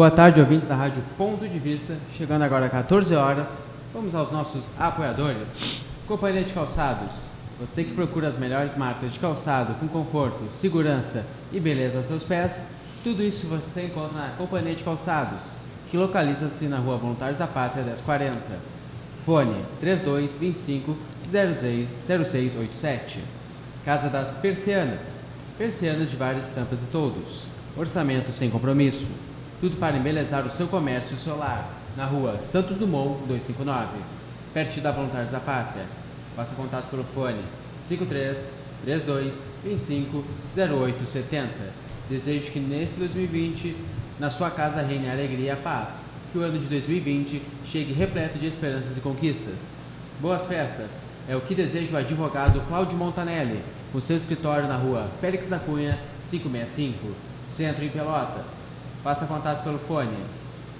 Boa tarde, ouvintes da Rádio Ponto de Vista. Chegando agora às 14 horas, vamos aos nossos apoiadores. Companhia de Calçados. Você que procura as melhores marcas de calçado com conforto, segurança e beleza aos seus pés, tudo isso você encontra na Companhia de Calçados, que localiza-se na Rua Voluntários da Pátria 1040. Fone 3225 0687. Casa das Persianas. Persianas de várias estampas e todos. Orçamento sem compromisso. Tudo para embelezar o seu comércio e o seu lar. Na rua Santos Dumont, 259. Perto da Voluntários da Pátria. Faça contato pelo fone 53 32 25 0870. Desejo que nesse 2020 na sua casa reine a alegria e a paz. Que o ano de 2020 chegue repleto de esperanças e conquistas. Boas festas! É o que deseja o advogado Cláudio Montanelli, com seu escritório na rua Félix da Cunha, 565, Centro em Pelotas. Faça contato pelo fone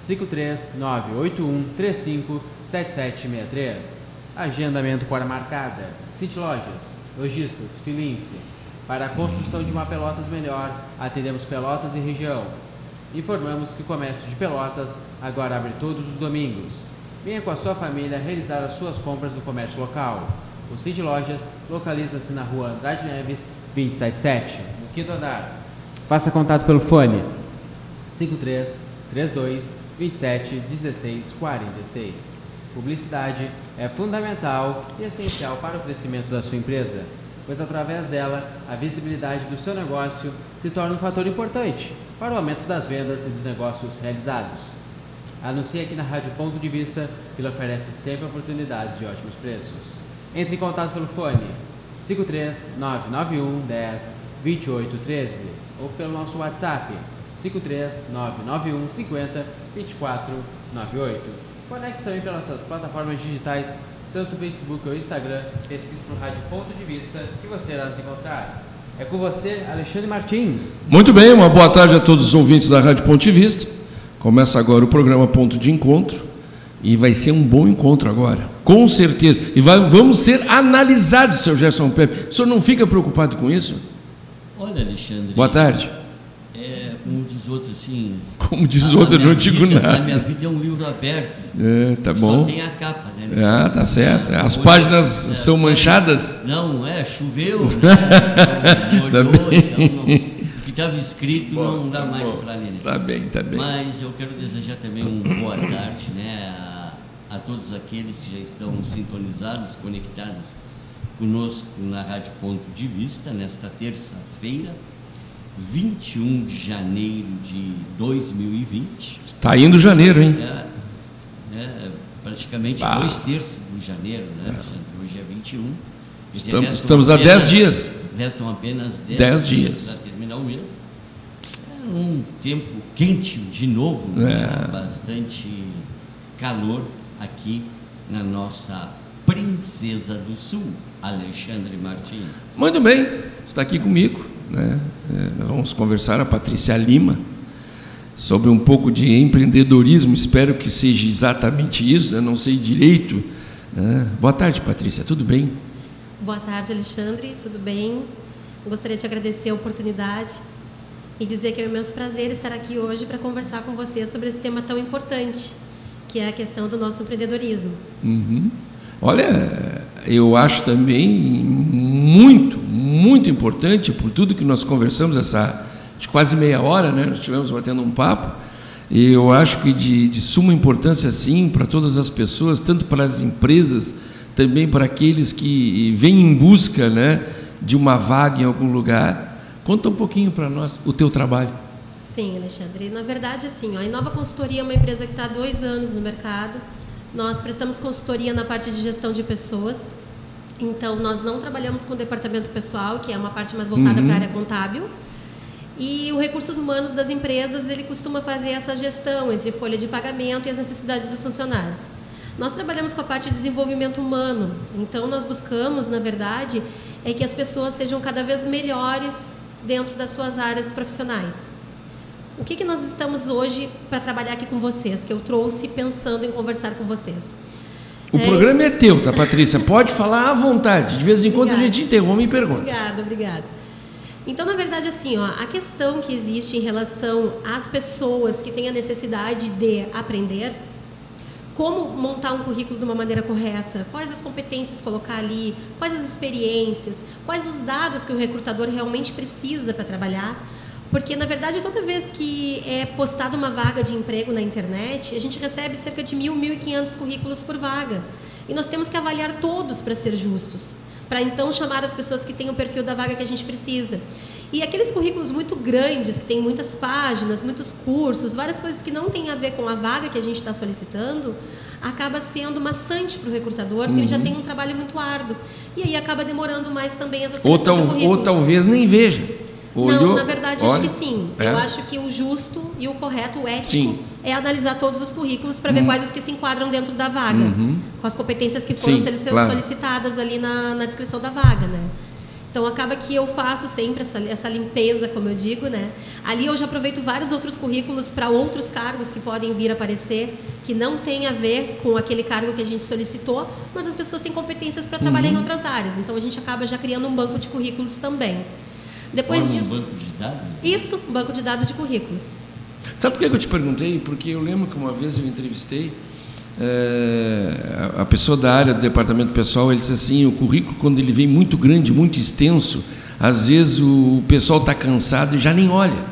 53981357763. Agendamento por marcada. City Lojas, Lojistas, Filince. Para a construção de uma Pelotas melhor, atendemos Pelotas e região. Informamos que o comércio de Pelotas agora abre todos os domingos. Venha com a sua família realizar as suas compras no comércio local. O Cid Lojas localiza-se na rua Andrade Neves, 277, no quinto andar. Faça contato pelo fone 53 32 27 16 46. Publicidade é fundamental e essencial para o crescimento da sua empresa, pois através dela a visibilidade do seu negócio se torna um fator importante para o aumento das vendas e dos negócios realizados. Anuncie aqui na Rádio Ponto de Vista, que lhe oferece sempre oportunidades de ótimos preços. Entre em contato pelo fone 53 991 10 28 13 ou pelo nosso WhatsApp 53 991 50 24 98. Conecte também pelas nossas plataformas digitais, tanto o Facebook ou o Instagram, pesquise por Rádio Ponto de Vista que você irá nos encontrar. É com você, Alexandre Martins. Muito bem, uma boa tarde a todos os ouvintes da Rádio Ponto de Vista. Começa agora o programa Ponto de Encontro e vai ser um bom encontro agora, com certeza. E vai, vamos ser analisados, seu Gerson Pepe. O senhor não fica preocupado com isso? Olha, Alexandre. Boa tarde. Outro assim. Como diz outro, eu não digo vida, nada. A minha vida é um livro aberto. É, tá bom. Só tem a capa, né? Ah, tá certo. As Hoje, páginas é, são manchadas? Não, é, choveu, né? Então, molhou, então não, o que estava escrito não dá mais para ler. Tá bem, tá bem. Mas eu quero desejar também uma boa tarde né, a, a todos aqueles que já estão sintonizados, conectados conosco na Rádio Ponto de Vista, nesta terça-feira, 21 de janeiro de 2020. Está indo janeiro, hein? É, é, praticamente Bah. dois terços do janeiro, né? Alexandre? Hoje é 21. E Estamos, estamos a apenas- 10 dias. Restam apenas 10, Dez dias. para terminar o mês. É um tempo quente de novo, né? É. bastante calor aqui na nossa Princesa do Sul, Alexandre Martins. Muito bem, está aqui comigo. Né? Vamos conversar a Patrícia Lima sobre um pouco de empreendedorismo. Espero que seja exatamente isso, né? não sei direito. né? Boa tarde, Patrícia, tudo bem? Boa tarde, Alexandre, tudo bem? Gostaria de agradecer a oportunidade e dizer que é um imenso prazer estar aqui hoje para conversar com você sobre esse tema tão importante, que é a questão do nosso empreendedorismo. Uhum. Olha, eu acho também muito, muito importante, por tudo que nós conversamos, essa de quase meia hora, né? Nós estivemos batendo um papo, e eu acho que de, de suma importância, sim, para todas as pessoas, tanto para as empresas, também para aqueles que vêm em busca né, de uma vaga em algum lugar. Conta um pouquinho para nós o teu trabalho. Sim, Alexandre. Na verdade, assim, a Inova Consultoria é uma empresa que está há dois anos no mercado. Nós prestamos consultoria na parte de gestão de pessoas. Então, nós não trabalhamos com o departamento pessoal, que é uma parte mais voltada Uhum. para a área contábil. E o recursos humanos das empresas, ele costuma fazer essa gestão entre folha de pagamento e as necessidades dos funcionários. Nós trabalhamos com a parte de desenvolvimento humano. Então, nós buscamos, na verdade, é que as pessoas sejam cada vez melhores dentro das suas áreas profissionais. O que, que nós estamos hoje para trabalhar aqui com vocês, que eu trouxe pensando em conversar com vocês? O É programa é teu, tá, Patrícia? Pode falar à vontade. De vez em quando a gente interrompe e pergunta. Obrigada, obrigada. Então, na verdade, assim, ó, a questão que existe em relação às pessoas que têm a necessidade de aprender, como montar um currículo de uma maneira correta, quais as competências colocar ali, quais as experiências, quais os dados que o recrutador realmente precisa para trabalhar. Porque, na verdade, toda vez que é postada uma vaga de emprego na internet, a gente recebe cerca de mil, mil e quinhentos currículos por vaga. E nós temos que avaliar todos para ser justos para então chamar as pessoas que têm o perfil da vaga que a gente precisa. E aqueles currículos muito grandes, que tem muitas páginas, muitos cursos, várias coisas que não têm a ver com a vaga que a gente está solicitando, acaba sendo maçante para o recrutador, porque uhum. ele já uhum. tem um trabalho muito árduo. E aí acaba demorando mais também essa seleção ou, tal, ou talvez nem veja. Olhou, não, na verdade, olha, acho que sim. É. Eu acho que o justo e o correto, o ético, sim. é analisar todos os currículos para ver hum. quais os que se enquadram dentro da vaga, uhum. com as competências que foram sim, solicitadas claro. ali na, na descrição da vaga, né? Então acaba que eu faço sempre essa, essa limpeza, como eu digo, né? Ali eu já aproveito vários outros currículos para outros cargos que podem vir a aparecer, que não tem a ver com aquele cargo que a gente solicitou, mas as pessoas têm competências para trabalhar uhum. em outras áreas. Então a gente acaba já criando um banco de currículos também. Depois Forma disso. Um banco de dados? Isto, um banco de dados de currículos. Sabe por que eu te perguntei? Porque eu lembro que uma vez eu entrevistei é, a pessoa da área do departamento pessoal, ele disse assim, o currículo quando ele vem muito grande, muito extenso, às vezes o pessoal está cansado e já nem olha.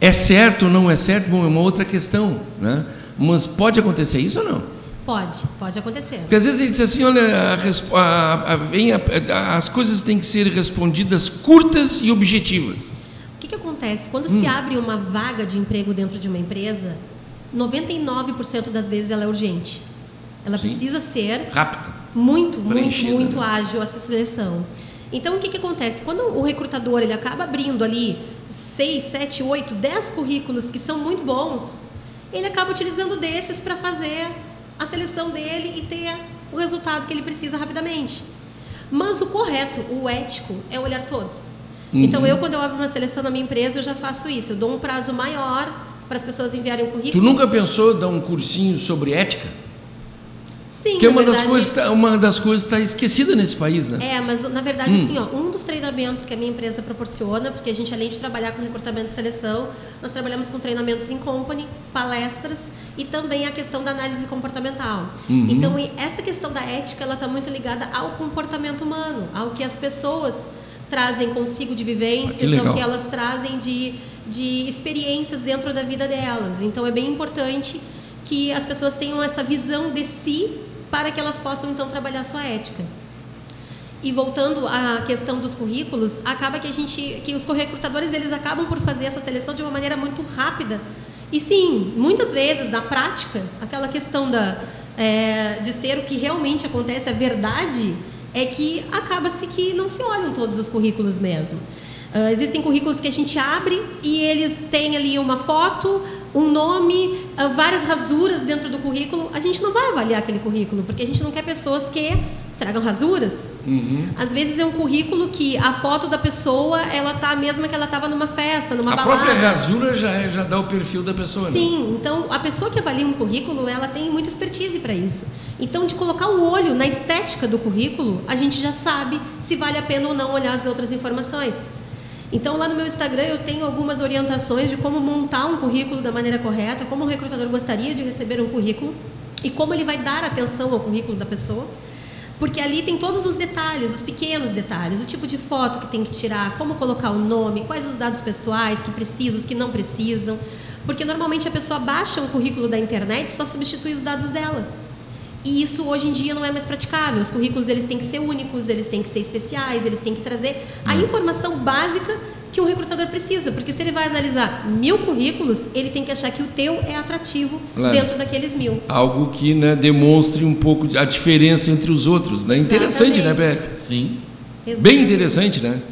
É certo ou não é certo? Bom, é uma outra questão, né? Mas pode acontecer isso ou não? Pode, pode acontecer. Porque às vezes ele diz assim, olha, a, a, a, vem as coisas têm que ser respondidas curtas e objetivas. O que, que acontece? Quando hum. se abre uma vaga de emprego dentro de uma empresa, 99% das vezes ela é urgente. Ela Sim. precisa ser rápida, muito, muito, muito né? ágil essa seleção. Então, o que, que acontece? Quando o recrutador ele acaba abrindo ali 6, 7, 8, 10 currículos que são muito bons, ele acaba utilizando desses para fazer a seleção dele e ter o resultado que ele precisa rapidamente. Mas o correto, o ético, é olhar todos. Uhum. Então, eu, quando eu abro uma seleção na minha empresa, eu já faço isso. Eu dou um prazo maior para as pessoas enviarem o currículo. Tu nunca pensou dar um cursinho sobre ética? Que é uma, verdade, das coisas que tá, uma das coisas está esquecida nesse país, né? É, mas na verdade, hum. assim, ó, um dos treinamentos que a minha empresa proporciona, porque a gente, além de trabalhar com recrutamento e seleção, nós trabalhamos com treinamentos em company, palestras e também a questão da análise comportamental. Uhum. Então, essa questão da ética, ela está muito ligada ao comportamento humano, ao que as pessoas trazem consigo de vivências, ah, ao que elas trazem de, de experiências dentro da vida delas. Então, é bem importante que as pessoas tenham essa visão de si para que elas possam então trabalhar sua ética. E voltando à questão dos currículos, acaba que a gente, que os recrutadores eles acabam por fazer essa seleção de uma maneira muito rápida. E sim, muitas vezes na prática, aquela questão da é, de ser o que realmente acontece, a verdade é que acaba-se que não se olham todos os currículos mesmo. Uh, existem currículos que a gente abre e eles têm ali uma foto, um nome, uh, várias rasuras dentro do currículo. A gente não vai avaliar aquele currículo, porque a gente não quer pessoas que tragam rasuras. Uhum. Às vezes é um currículo que a foto da pessoa ela tá a mesma que ela estava numa festa, numa a balada. A própria rasura já, é, já dá o perfil da pessoa. Né? Sim, né? então a pessoa que avalia um currículo ela tem muita expertise para isso. Então de colocar o olho na estética do currículo, a gente já sabe se vale a pena ou não olhar as outras informações. Então, lá no meu Instagram, eu tenho algumas orientações de como montar um currículo da maneira correta, como o recrutador gostaria de receber um currículo e como ele vai dar atenção ao currículo da pessoa. Porque ali tem todos os detalhes, os pequenos detalhes, o tipo de foto que tem que tirar, como colocar o nome, quais os dados pessoais que precisam, os que não precisam. Porque normalmente a pessoa baixa um currículo da internet e só substitui os dados dela. E isso hoje em dia não é mais praticável. Os currículos eles têm que ser únicos, eles têm que ser especiais, eles têm que trazer a hum. informação básica que o recrutador precisa, porque se ele vai analisar mil currículos, ele tem que achar que o teu é atrativo claro. dentro daqueles mil. Algo que né, demonstre um pouco a diferença entre os outros. Né? Interessante, né, Pepe? Sim. Exatamente. Bem interessante, né?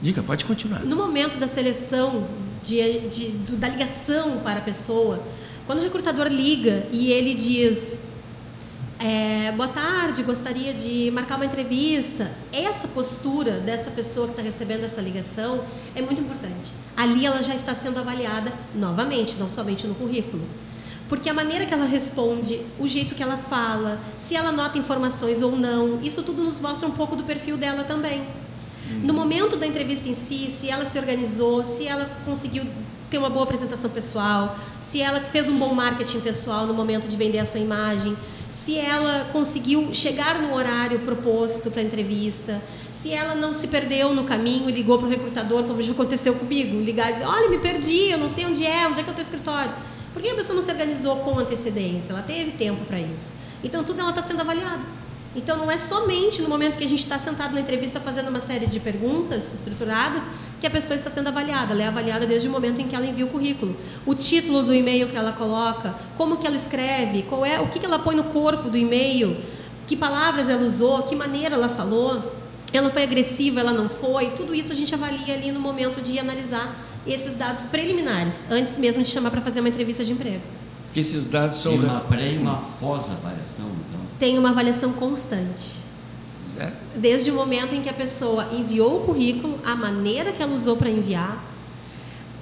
Dica, pode continuar. No momento da seleção, de, de, da ligação para a pessoa, quando o recrutador liga e ele diz é, boa tarde, gostaria de marcar uma entrevista. Essa postura dessa pessoa que está recebendo essa ligação é muito importante. Ali ela já está sendo avaliada novamente, não somente no currículo. Porque a maneira que ela responde, o jeito que ela fala, se ela nota informações ou não, isso tudo nos mostra um pouco do perfil dela também. No momento da entrevista em si, se ela se organizou, se ela conseguiu ter uma boa apresentação pessoal, se ela fez um bom marketing pessoal no momento de vender a sua imagem, se ela conseguiu chegar no horário proposto para a entrevista, se ela não se perdeu no caminho, ligou para o recrutador, como já aconteceu comigo, ligar e dizer, olha, me perdi, eu não sei onde é, onde é que é o teu escritório. Por que a pessoa não se organizou com antecedência? Ela teve tempo para isso. Então, tudo ela está sendo avaliada. Então, não é somente no momento que a gente está sentado na entrevista fazendo uma série de perguntas estruturadas que a pessoa está sendo avaliada. Ela é avaliada desde o momento em que ela envia o currículo. O título do e-mail que ela coloca, como que ela escreve, qual é, o que, que ela põe no corpo do e-mail, que palavras ela usou, que maneira ela falou, ela foi agressiva, ela não foi. Tudo isso a gente avalia ali no momento de analisar esses dados preliminares, antes mesmo de chamar para fazer uma entrevista de emprego. Que esses dados são Tem uma pré e uma pós-avaliação, então. Tem uma avaliação constante. É. Desde o momento em que a pessoa enviou o currículo, a maneira que ela usou para enviar,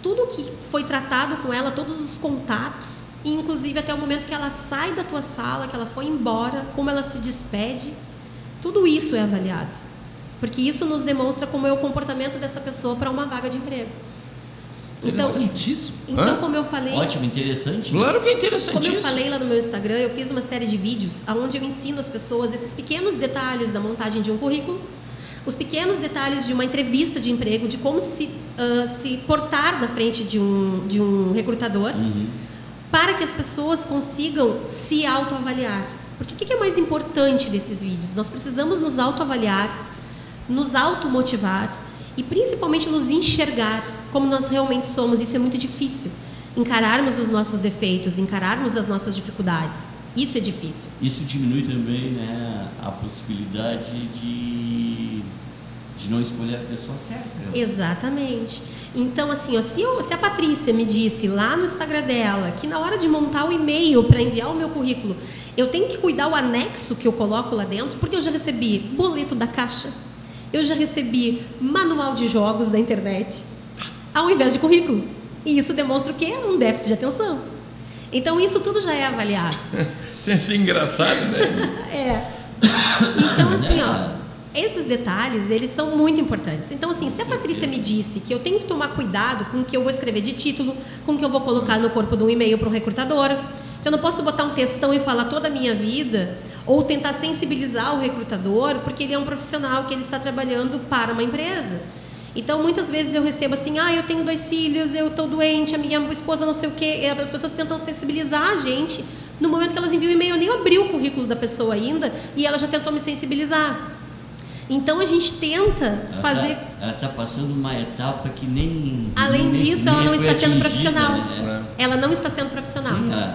tudo que foi tratado com ela, todos os contatos, e inclusive até o momento que ela sai da tua sala, que ela foi embora, como ela se despede, tudo isso é avaliado. Porque isso nos demonstra como é o comportamento dessa pessoa para uma vaga de emprego. Então, Interessantíssimo. então Hã? como eu falei, Ótimo, interessante. Claro que é como interessantíssimo. eu falei lá no meu Instagram, eu fiz uma série de vídeos onde eu ensino as pessoas esses pequenos detalhes da montagem de um currículo, os pequenos detalhes de uma entrevista de emprego, de como se, ah, se portar na frente de um, de um recrutador, para que as pessoas consigam se autoavaliar. Porque o que é mais importante desses vídeos? Nós precisamos nos autoavaliar, nos automotivar e principalmente nos enxergar como nós realmente somos. Isso é muito difícil. Encararmos os nossos defeitos, encararmos as nossas dificuldades. Isso é difícil. Isso diminui também né, a possibilidade de, de não escolher a pessoa certa. Exatamente. Então, assim, ó, se, eu- se a Patrícia me disse lá no Instagram dela que na hora de montar o e-mail para enviar o meu currículo, eu tenho que cuidar o anexo que eu coloco lá dentro, porque eu já recebi boleto da caixa, eu já recebi manual de jogos da internet, ao invés de currículo. E isso demonstra o quê? Um déficit de atenção. Então, isso tudo já é avaliado. É engraçado, né? É. Então, assim, ó, esses detalhes, eles são muito importantes. Então, assim, se a Patrícia me disse que eu tenho que tomar cuidado com o que eu vou escrever de título, com o que eu vou colocar no corpo de um e-mail para um recrutador, eu não posso botar um textão e falar toda a minha vida, ou tentar sensibilizar o recrutador, porque ele é um profissional que ele está trabalhando para uma empresa. Então, muitas vezes eu recebo assim, ah, eu tenho dois filhos, eu estou doente, a minha esposa não sei o quê. E As pessoas tentam sensibilizar a gente. No momento que elas enviam o e-mail, eu nem abri o currículo da pessoa ainda e ela já tentou me sensibilizar. Então, a gente tenta Ela fazer... Tá, ela está passando uma etapa que nem. Além nem- disso, nem ela não está sendo profissional. né? Ela não está sendo profissional. Sim, a-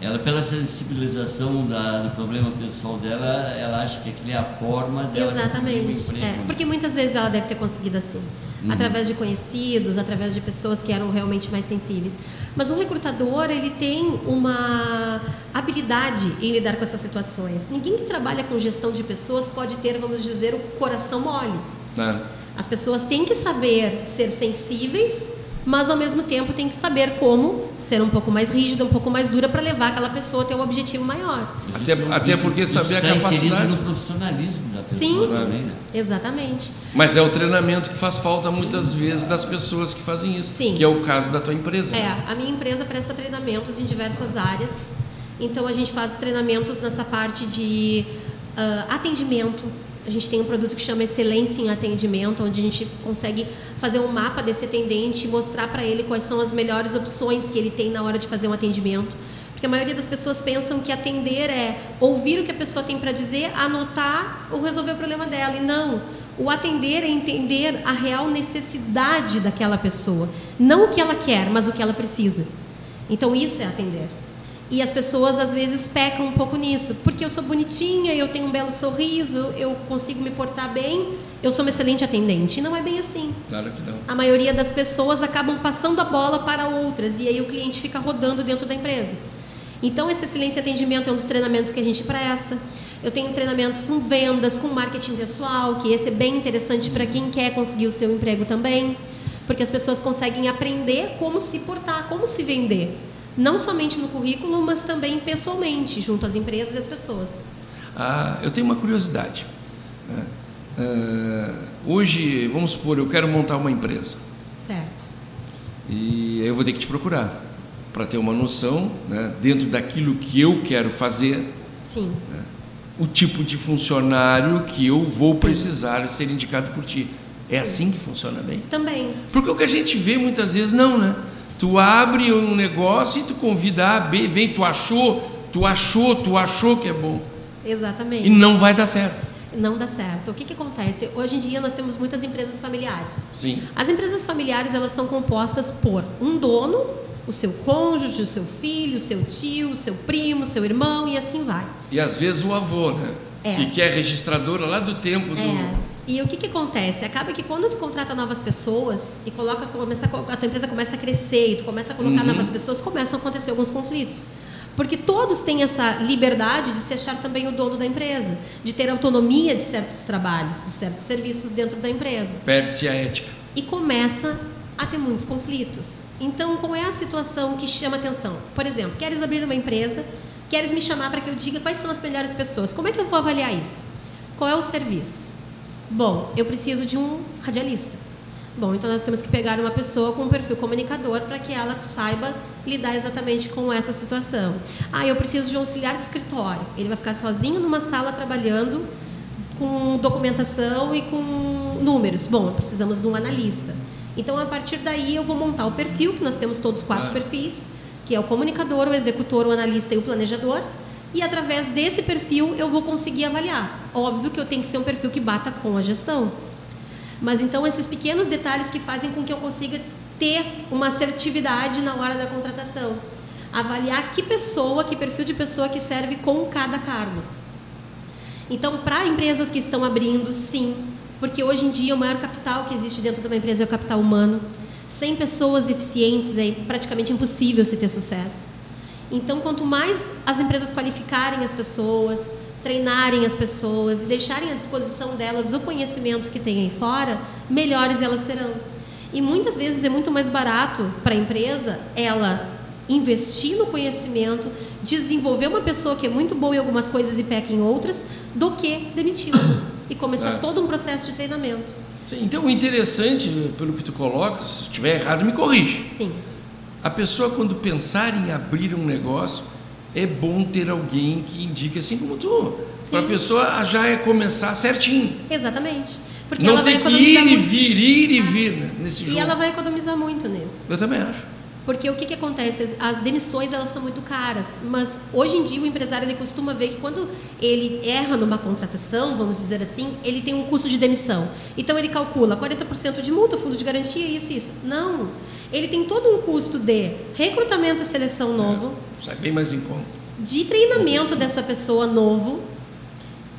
ela, pela sensibilização da- do problema pessoal dela, ela acha que aquilo é a forma dela conseguir um Exatamente. emprego, É, né? porque muitas vezes ela deve ter conseguido assim, Uhum. através de conhecidos, através de pessoas que eram realmente mais sensíveis. Mas um recrutador, ele tem uma habilidade em lidar com essas situações. Ninguém que trabalha com gestão de pessoas pode ter, vamos dizer, o coração mole. Tá. As pessoas têm que saber ser sensíveis, mas ao mesmo tempo têm que saber como ser um pouco mais rígida, um pouco mais dura para levar aquela pessoa a ter um objetivo maior. Até- até porque saber a tá capacidade. no profissionalismo da pessoa Sim. também, né? Exatamente. Mas é o treinamento que faz falta muitas vezes das pessoas que fazem isso. Sim. Que é o caso da tua empresa. É, a minha empresa presta treinamentos em diversas áreas. Então a gente faz treinamentos nessa parte de ah, atendimento. A gente tem um produto que chama Excelência em Atendimento, onde a gente consegue fazer um mapa desse atendente e mostrar para ele quais são as melhores opções que ele tem na hora de fazer um atendimento. Porque a maioria das pessoas pensam que atender é ouvir o que a pessoa tem para dizer, anotar ou resolver o problema dela. E não. O atender é entender a real necessidade daquela pessoa. Não o que ela quer, mas o que ela precisa. Então, isso é atender. E as pessoas às vezes pecam um pouco nisso, porque eu sou bonitinha, eu tenho um belo sorriso, eu consigo me portar bem, eu sou uma excelente atendente. E não é bem assim. Claro que não. A maioria das pessoas acabam passando a bola para outras e aí o cliente fica rodando dentro da empresa. Então, esse excelência atendimento é um dos treinamentos que a gente presta. Eu tenho treinamentos com vendas, com marketing pessoal, que esse é bem interessante para quem quer conseguir o seu emprego também, porque as pessoas conseguem aprender como se portar, como se vender. Não somente no currículo, mas também pessoalmente, junto às empresas e às pessoas. Ah, eu tenho uma curiosidade. né? Uh, hoje, vamos supor, eu quero montar uma empresa. Certo. E eu vou ter que te procurar para ter uma noção, né, dentro daquilo que eu quero fazer. Sim. Né, o tipo de funcionário que eu vou Sim. precisar ser indicado por ti. É Sim. assim que funciona bem? Também. Porque o que a gente vê muitas vezes, não, né? Tu abre um negócio e tu convida A, B, vem, tu achou, tu achou, tu achou que é bom. Exatamente. E não vai dar certo. Não dá certo. O que, que acontece? Hoje em dia nós temos muitas empresas familiares. Sim. As empresas familiares elas são compostas por um dono, o seu cônjuge, o seu filho, o seu tio, o seu primo, o seu irmão e assim vai. E às vezes o avô, né? É. Que é registradora lá do tempo do. É. E o que, que acontece? Acaba que quando tu contrata novas pessoas e coloca, começa, a tua empresa começa a crescer e tu começa a colocar uhum. novas pessoas, começam a acontecer alguns conflitos. Porque todos têm essa liberdade de se achar também o dono da empresa, de ter autonomia de certos trabalhos, de certos serviços dentro da empresa. Perde-se a ética. E começa a ter muitos conflitos. Então, qual é a situação que chama atenção? Por exemplo, queres abrir uma empresa, queres me chamar para que eu diga quais são as melhores pessoas. Como é que eu vou avaliar isso? Qual é o serviço? Bom, eu preciso de um radialista. Bom, então nós temos que pegar uma pessoa com um perfil comunicador para que ela saiba lidar exatamente com essa situação. Ah, eu preciso de um auxiliar de escritório. Ele vai ficar sozinho numa sala trabalhando com documentação e com números. Bom, precisamos de um analista. Então, a partir daí, eu vou montar o perfil, que nós temos todos quatro ah. perfis, que é o comunicador, o executor, o analista e o planejador. E através desse perfil eu vou conseguir avaliar. Óbvio que eu tenho que ser um perfil que bata com a gestão. Mas então esses pequenos detalhes que fazem com que eu consiga ter uma assertividade na hora da contratação. Avaliar que pessoa, que perfil de pessoa que serve com cada cargo. Então, para empresas que estão abrindo, sim, porque hoje em dia o maior capital que existe dentro de uma empresa é o capital humano. Sem pessoas eficientes é praticamente impossível se ter sucesso. Então, quanto mais as empresas qualificarem as pessoas, treinarem as pessoas e deixarem à disposição delas o conhecimento que tem aí fora, melhores elas serão. E muitas vezes é muito mais barato para a empresa ela investir no conhecimento, desenvolver uma pessoa que é muito boa em algumas coisas e peca em outras, do que demiti-la e começar é. todo um processo de treinamento. Sim, então, o interessante, pelo que tu colocas, se estiver errado, me corrige. Sim. A pessoa, quando pensar em abrir um negócio, é bom ter alguém que indique assim como tu. Para a pessoa já é começar certinho. Exatamente. Porque Não ela tem vai que ir muito. e vir, ir e vir né, nesse e jogo. E ela vai economizar muito nisso. Eu também acho. Porque o que, que acontece? As demissões elas são muito caras, mas hoje em dia o empresário ele costuma ver que quando ele erra numa contratação, vamos dizer assim, ele tem um custo de demissão. Então ele calcula 40% de multa, fundo de garantia, isso, isso. Não. Ele tem todo um custo de recrutamento e seleção novo. É, sai bem mais em conta. De treinamento dessa pessoa novo,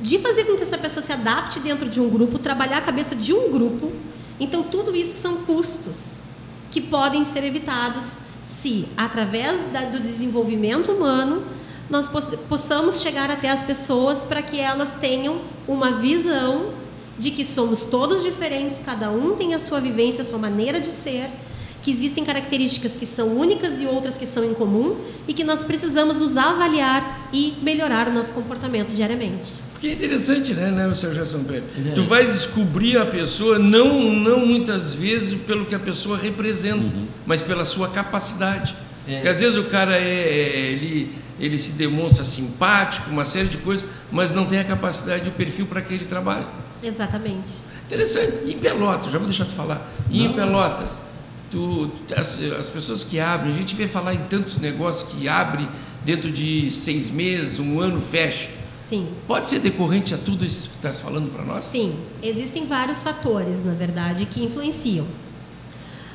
de fazer com que essa pessoa se adapte dentro de um grupo, trabalhar a cabeça de um grupo. Então tudo isso são custos que podem ser evitados se, através da, do desenvolvimento humano, nós possamos chegar até as pessoas para que elas tenham uma visão de que somos todos diferentes, cada um tem a sua vivência, a sua maneira de ser, que existem características que são únicas e outras que são em comum e que nós precisamos nos avaliar e melhorar o nosso comportamento diariamente. Porque é interessante, né, né, Sr. Gerson Pérez? É. Tu vais descobrir a pessoa não, não muitas vezes pelo que a pessoa representa, uhum. mas pela sua capacidade. É. Porque às vezes o cara é, é, ele, ele se demonstra simpático, uma série de coisas, mas não tem a capacidade e o perfil para que ele trabalha. Exatamente. Interessante. E em Pelotas, já vou deixar tu falar. E não. em Pelotas, tu, as, as pessoas que abrem, a gente vê falar em tantos negócios que abrem dentro de seis meses, um ano fecha. Sim. Pode ser decorrente a tudo isso que estás falando para nós? Sim, existem vários fatores, na verdade, que influenciam.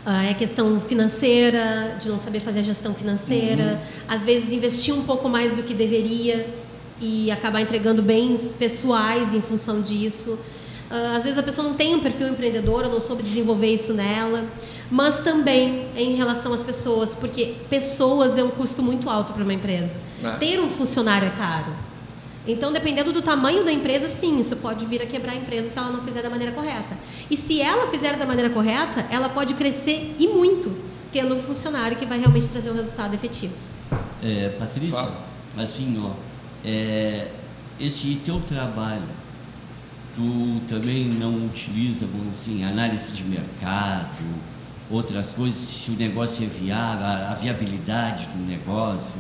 Ah, é a questão financeira, de não saber fazer a gestão financeira, uhum. às vezes investir um pouco mais do que deveria e acabar entregando bens pessoais em função disso. Ah, às vezes a pessoa não tem um perfil empreendedor, não soube desenvolver isso nela, mas também em relação às pessoas, porque pessoas é um custo muito alto para uma empresa. Ah. Ter um funcionário é caro. Então, dependendo do tamanho da empresa, sim, isso pode vir a quebrar a empresa se ela não fizer da maneira correta. E se ela fizer da maneira correta, ela pode crescer e muito, tendo um funcionário que vai realmente trazer um resultado efetivo. É, Patrícia, Fala. assim, ó, é, esse teu trabalho tu também não utiliza, vamos assim, análise de mercado, outras coisas, se o negócio é viável, a, a viabilidade do negócio,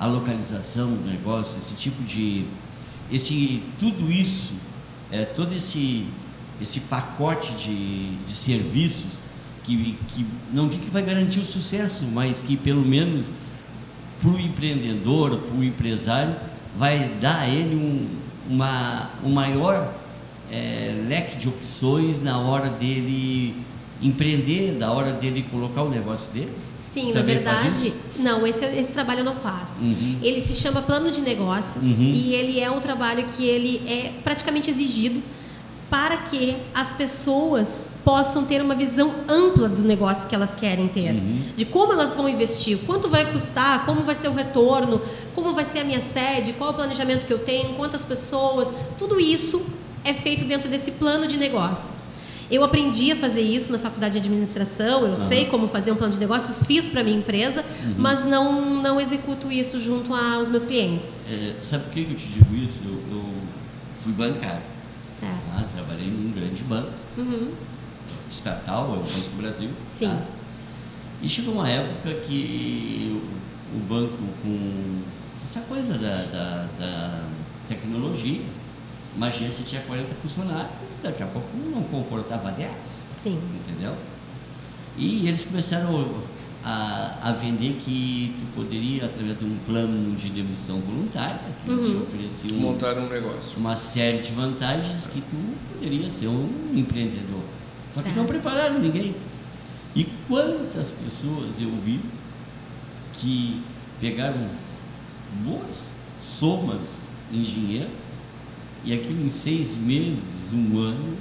a localização do negócio, esse tipo de. Esse, tudo isso, é, todo esse, esse pacote de, de serviços que, que não digo que vai garantir o sucesso, mas que pelo menos para o empreendedor, para o empresário, vai dar a ele um, uma, um maior é, leque de opções na hora dele empreender, na hora dele colocar o negócio dele? Sim, Também na verdade, não, esse, esse trabalho eu não faço. Uhum. Ele se chama plano de negócios uhum. e ele é um trabalho que ele é praticamente exigido para que as pessoas possam ter uma visão ampla do negócio que elas querem ter, uhum. de como elas vão investir, quanto vai custar, como vai ser o retorno, como vai ser a minha sede, qual o planejamento que eu tenho, quantas pessoas, tudo isso é feito dentro desse plano de negócios. Eu aprendi a fazer isso na faculdade de administração, eu uhum. sei como fazer um plano de negócios, fiz para minha empresa, uhum. mas não, não executo isso junto aos meus clientes. É, sabe por que eu te digo isso? Eu, eu fui bancário. Certo. Tá? Trabalhei num grande banco, uhum. estatal, é o Banco do Brasil. Sim. Tá? E chegou uma época que o, o banco, com essa coisa da, da, da tecnologia, uma agência tinha 40 funcionários, daqui a pouco não comportava 10. Sim. Entendeu? E eles começaram a, a vender que tu poderia, através de um plano de demissão voluntária, que eles uhum. ofereciam montar um negócio. Uma série de vantagens que tu poderia ser um empreendedor. Só que não prepararam ninguém. E quantas pessoas eu vi que pegaram boas somas em dinheiro e aquilo em seis meses, um ano,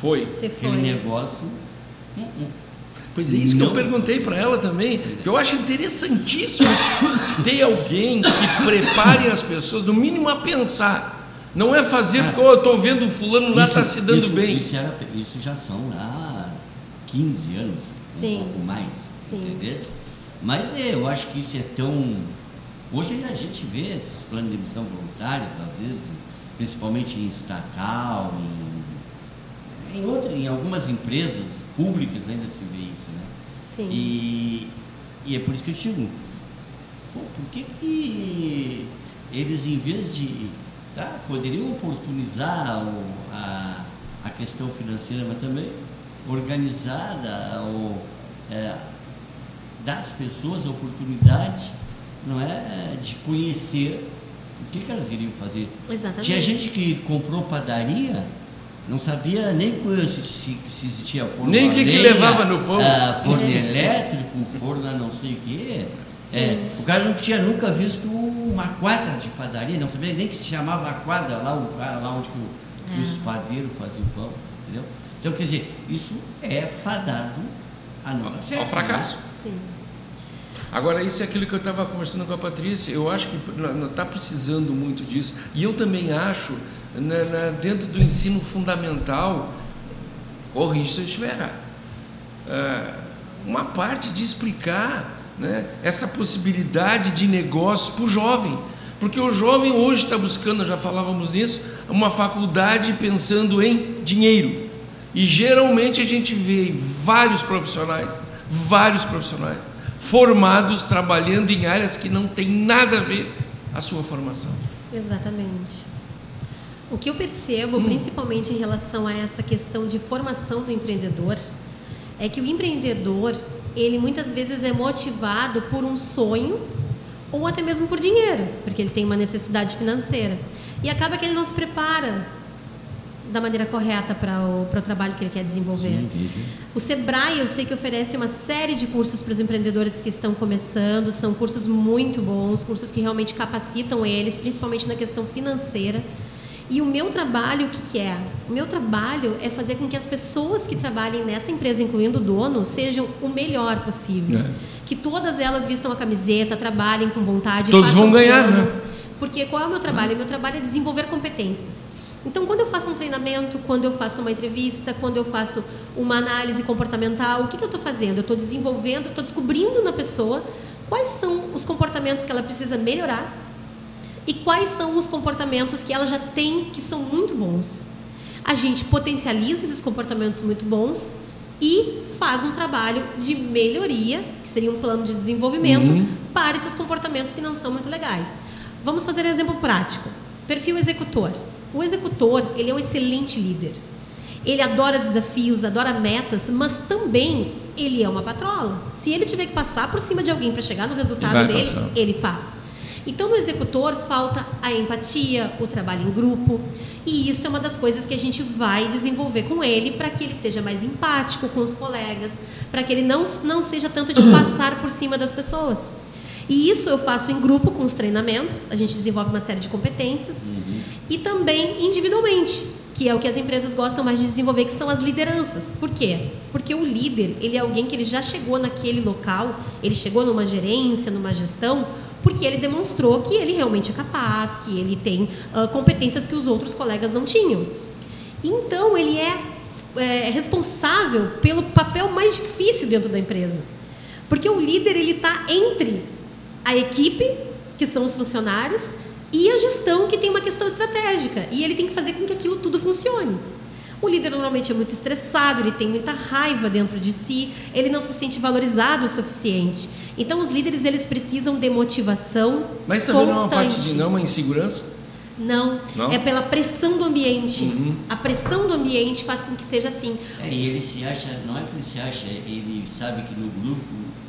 foi. Aquele foi. negócio. Uh -uh Pois é isso que eu perguntei para ela também, que eu acho interessantíssimo ter alguém que prepare as pessoas, no mínimo a pensar. Não é fazer porque eu estou vendo o fulano lá está se dando isso, bem. Isso, era, isso já são lá 15 anos, Sim. um pouco mais. Sim. Entendeu? Mas é, eu acho que isso é tão. Hoje ainda a gente vê esses planos de emissão voluntários, às vezes, principalmente em estatal, em, em, outra, em algumas empresas públicas ainda se vê isso, né? Sim. E, e é por isso que eu digo, pô, por que, que eles, em vez de. Tá, poderiam oportunizar o, a, a questão financeira, mas também organizada, ou, é, dar às pessoas a oportunidade não é, de conhecer o que, que elas iriam fazer. Exatamente. Tinha gente que comprou padaria não sabia nem se, se, existia forno Nem o que, que levava no pão. Uh, forno elétrico, forno não sei o quê. É, o cara não tinha nunca visto uma quadra de padaria, não sabia nem que se chamava quadra lá, o cara lá onde que, o, que os é. padeiros faziam o pão, entendeu? Então, quer dizer, isso é fadado a não certo. Ao fracasso. Né? Sim. Agora, isso é aquilo que eu estava conversando com a Patrícia. Eu acho que está precisando muito disso. E eu também acho, na, na, dentro do ensino fundamental, corrija se eu estiver errado, é, uma parte de explicar né, essa possibilidade de negócio para o jovem. Porque o jovem hoje está buscando, já falávamos nisso, uma faculdade pensando em dinheiro. E geralmente a gente vê vários profissionais, vários profissionais formados trabalhando em áreas que não tem nada a ver a sua formação. Exatamente. O que eu percebo, hum. principalmente em relação a essa questão de formação do empreendedor, é que o empreendedor, ele muitas vezes é motivado por um sonho ou até mesmo por dinheiro, porque ele tem uma necessidade financeira. E acaba que ele não se prepara da maneira correta para o, para o trabalho que ele quer desenvolver. Sim, sim, sim. O Sebrae, eu sei que oferece uma série de cursos para os empreendedores que estão começando, são cursos muito bons, cursos que realmente capacitam eles, principalmente na questão financeira. E o meu trabalho, o que, que é? O meu trabalho é fazer com que as pessoas que trabalhem nessa empresa, incluindo o dono, sejam o melhor possível. É. Que todas elas vistam a camiseta, trabalhem com vontade. Todos vão ganhar, plano. né? Porque qual é o meu trabalho? O meu trabalho é desenvolver competências. Então, quando eu faço um treinamento, quando eu faço uma entrevista, quando eu faço uma análise comportamental, o que, que eu estou fazendo? Eu estou desenvolvendo, estou descobrindo na pessoa quais são os comportamentos que ela precisa melhorar e quais são os comportamentos que ela já tem que são muito bons. a gente potencializa esses comportamentos muito bons e faz um trabalho de melhoria, que seria um plano de desenvolvimento, uhum. para esses comportamentos que não são muito legais. Vamos fazer um exemplo prático. Perfil executor. O executor, ele é um excelente líder. Ele adora desafios, adora metas, mas também ele é uma patrola. Se ele tiver que passar por cima de alguém para chegar no resultado dele, passar. ele faz. Então, no executor falta a empatia, o trabalho em grupo, e isso é uma das coisas que a gente vai desenvolver com ele para que ele seja mais empático com os colegas, para que ele não, não seja tanto de passar por cima das pessoas. E isso eu faço em grupo com os treinamentos, a gente desenvolve uma série de competências, uhum. E também individualmente, que é o que as empresas gostam mais de desenvolver, que são as lideranças. Por quê? Porque o líder, ele é alguém que ele já chegou naquele local, ele chegou numa gerência, numa gestão, porque ele demonstrou que ele realmente é capaz, que ele tem uh, competências que os outros colegas não tinham. Então, ele é, é responsável pelo papel mais difícil dentro da empresa. Porque o líder ele está entre a equipe, que são os funcionários, e a gestão, que tem uma questão estratégica. E ele tem que fazer com que aquilo tudo funcione. O líder normalmente é muito estressado, ele tem muita raiva dentro de si, ele não se sente valorizado o suficiente. Então, os líderes eles precisam de motivação Mas também constante. não é uma parte de não uma insegurança? Não, não, é pela pressão do ambiente. Uhum. A pressão do ambiente faz com que seja assim. É, e ele se acha, não é que ele se acha, ele sabe que no grupo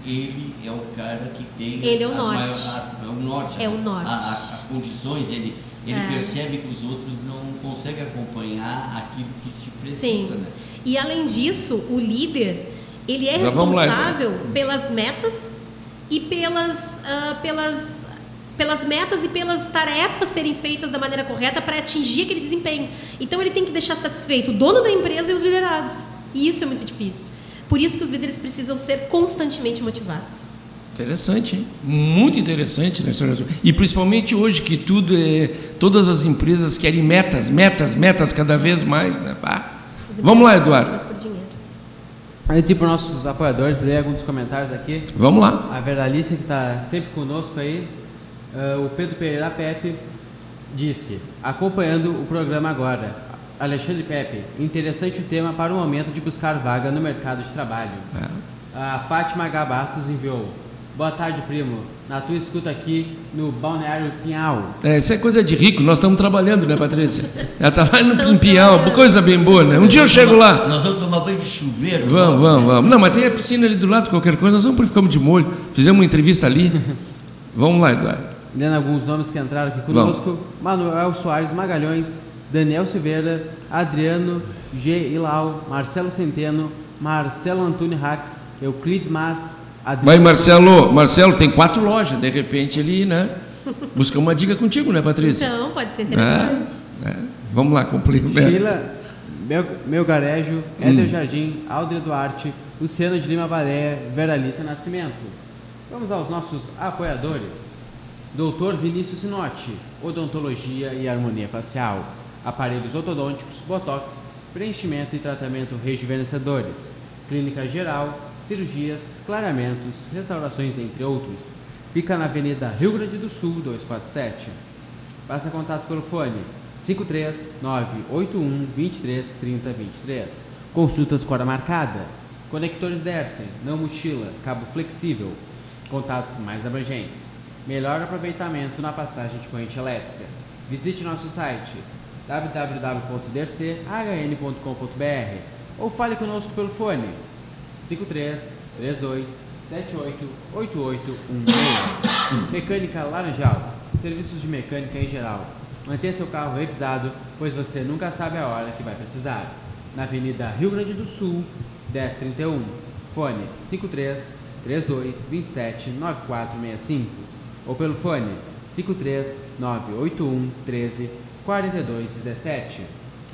ele é o cara que tem. Ele é o norte. Maiores, as, é o norte. É o norte. A, a, as condições, ele, ele é. percebe que os outros não conseguem acompanhar aquilo que se precisa. Sim. Né? E além disso, o líder ele é responsável pelas metas e pelas, uh, pelas, pelas metas e pelas tarefas serem feitas da maneira correta para atingir aquele desempenho. Então ele tem que deixar satisfeito o dono da empresa e os liderados. E isso é muito difícil. Por isso que os líderes precisam ser constantemente motivados. Interessante, hein? muito interessante, né, E principalmente hoje que tudo é, todas as empresas querem metas, metas, metas cada vez mais, né? Vamos lá, Eduardo. Antes para os nossos apoiadores ler alguns comentários aqui. Vamos lá. A Verdalice, que está sempre conosco aí, uh, o Pedro Pereira Pepe disse, acompanhando o programa agora, Alexandre Pepe, interessante o tema para o momento de buscar vaga no mercado de trabalho. É. A Fátima H. Bastos enviou, Boa tarde, primo. Na tua escuta aqui no Balneário Pinhal. É, isso é coisa de rico. Nós estamos trabalhando, né, Patrícia? Ela está lá no Pinhal, coisa bem boa, né? Um dia eu chego lá. Nós vamos tomar banho de chuveiro. Vamos, vamos, vamos. Não, mas tem a piscina ali do lado, qualquer coisa. Nós vamos ficamos de molho. Fizemos uma entrevista ali. vamos lá, Eduardo. Lendo alguns nomes que entraram aqui conosco: vamos. Manuel Soares Magalhães, Daniel Silveira, Adriano G. Ilau, Marcelo Centeno, Marcelo Antônio Rax, Euclides Mas. Mas Marcelo, Marcelo tem quatro lojas, de repente ele, né? Busca uma dica contigo, né, Patrícia? Então, pode ser interessante. É, é. Vamos lá, cumprir. Sheila, meu, meu Garejo, Éder hum. Jardim, Aldre Duarte, Luciano de Lima Baleia, Veralice Nascimento. Vamos aos nossos apoiadores. Doutor Vinícius Sinotti, Odontologia e Harmonia Facial. Aparelhos ortodônticos, Botox, preenchimento e tratamento rejuvenescedores. Clínica Geral, cirurgias, clareamentos, restaurações, entre outros. Fica na Avenida Rio Grande do Sul, 247. Faça contato pelo fone 53981 23 30 23. Consultas com hora marcada. Conectores Dersen, não mochila, cabo flexível. Contatos mais abrangentes. Melhor aproveitamento na passagem de corrente elétrica. Visite nosso site www.dercehn.com.br ou fale conosco pelo fone 53 32 78 8816. Mecânica Laranjal. Serviços de mecânica em geral. Mantenha seu carro revisado, pois você nunca sabe a hora que vai precisar. Na Avenida Rio Grande do Sul, 1031. Fone 53 32 27 9465. Ou pelo fone 53 981 13 42 17.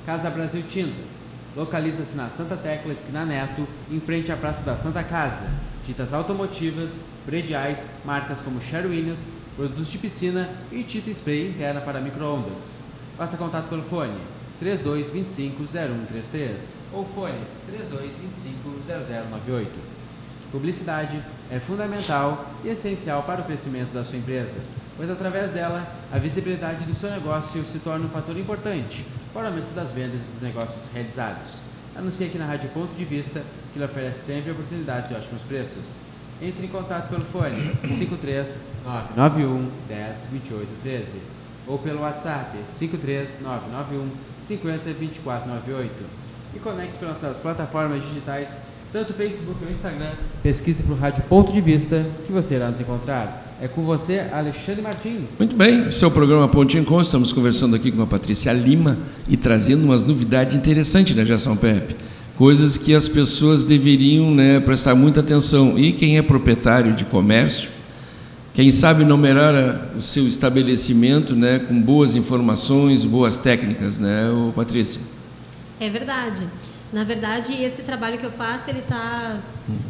Casa Brasil Tintas localiza-se na Santa Tecla, esquina Neto, em frente à Praça da Santa Casa. Tintas automotivas, prediais, marcas como Sherwin's, produtos de piscina e tinta spray interna para microondas. Faça contato pelo fone 3225-0133 ou fone 3225-0098. Publicidade é fundamental e essencial para o crescimento da sua empresa, pois através dela a visibilidade do seu negócio se torna um fator importante para o aumento das vendas e dos negócios realizados. Anuncie aqui na Rádio Ponto de Vista, que lhe oferece sempre oportunidades e ótimos preços. Entre em contato pelo fone 53991 10 28 13 ou pelo WhatsApp 53991 50 24 98 e conecte pelas nossas plataformas digitais, tanto o Facebook ou o Instagram. Pesquise para o Rádio Ponto de Vista que você irá nos encontrar. É com você, Alexandre Martins. Muito bem, esse é o programa Pontinho Com. Estamos conversando aqui com a Patrícia Lima e trazendo umas novidades interessantes, né, Gerson Pepe? Coisas que as pessoas deveriam né, prestar muita atenção. E quem é proprietário de comércio, quem sabe numerar o seu estabelecimento né, com boas informações, boas técnicas, né, Patrícia? É verdade. Na verdade, esse trabalho que eu faço, ele está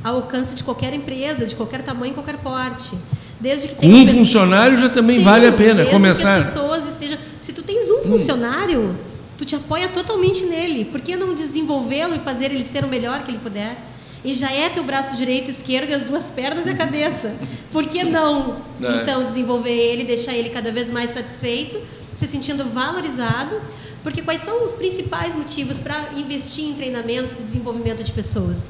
ao alcance de qualquer empresa, de qualquer tamanho, qualquer porte. Desde que tenha um funcionário já também Sim, vale a pena desde começar. Que as pessoas estejam. Se tu tens um funcionário, tu te apoia totalmente nele. Por que não desenvolvê-lo e fazer ele ser o melhor que ele puder? E já é teu braço direito, esquerdo e as duas pernas e a cabeça. Por que não? É. Então, desenvolver ele, deixar ele cada vez mais satisfeito, se sentindo valorizado. Porque quais são os principais motivos para investir em treinamentos e desenvolvimento de pessoas?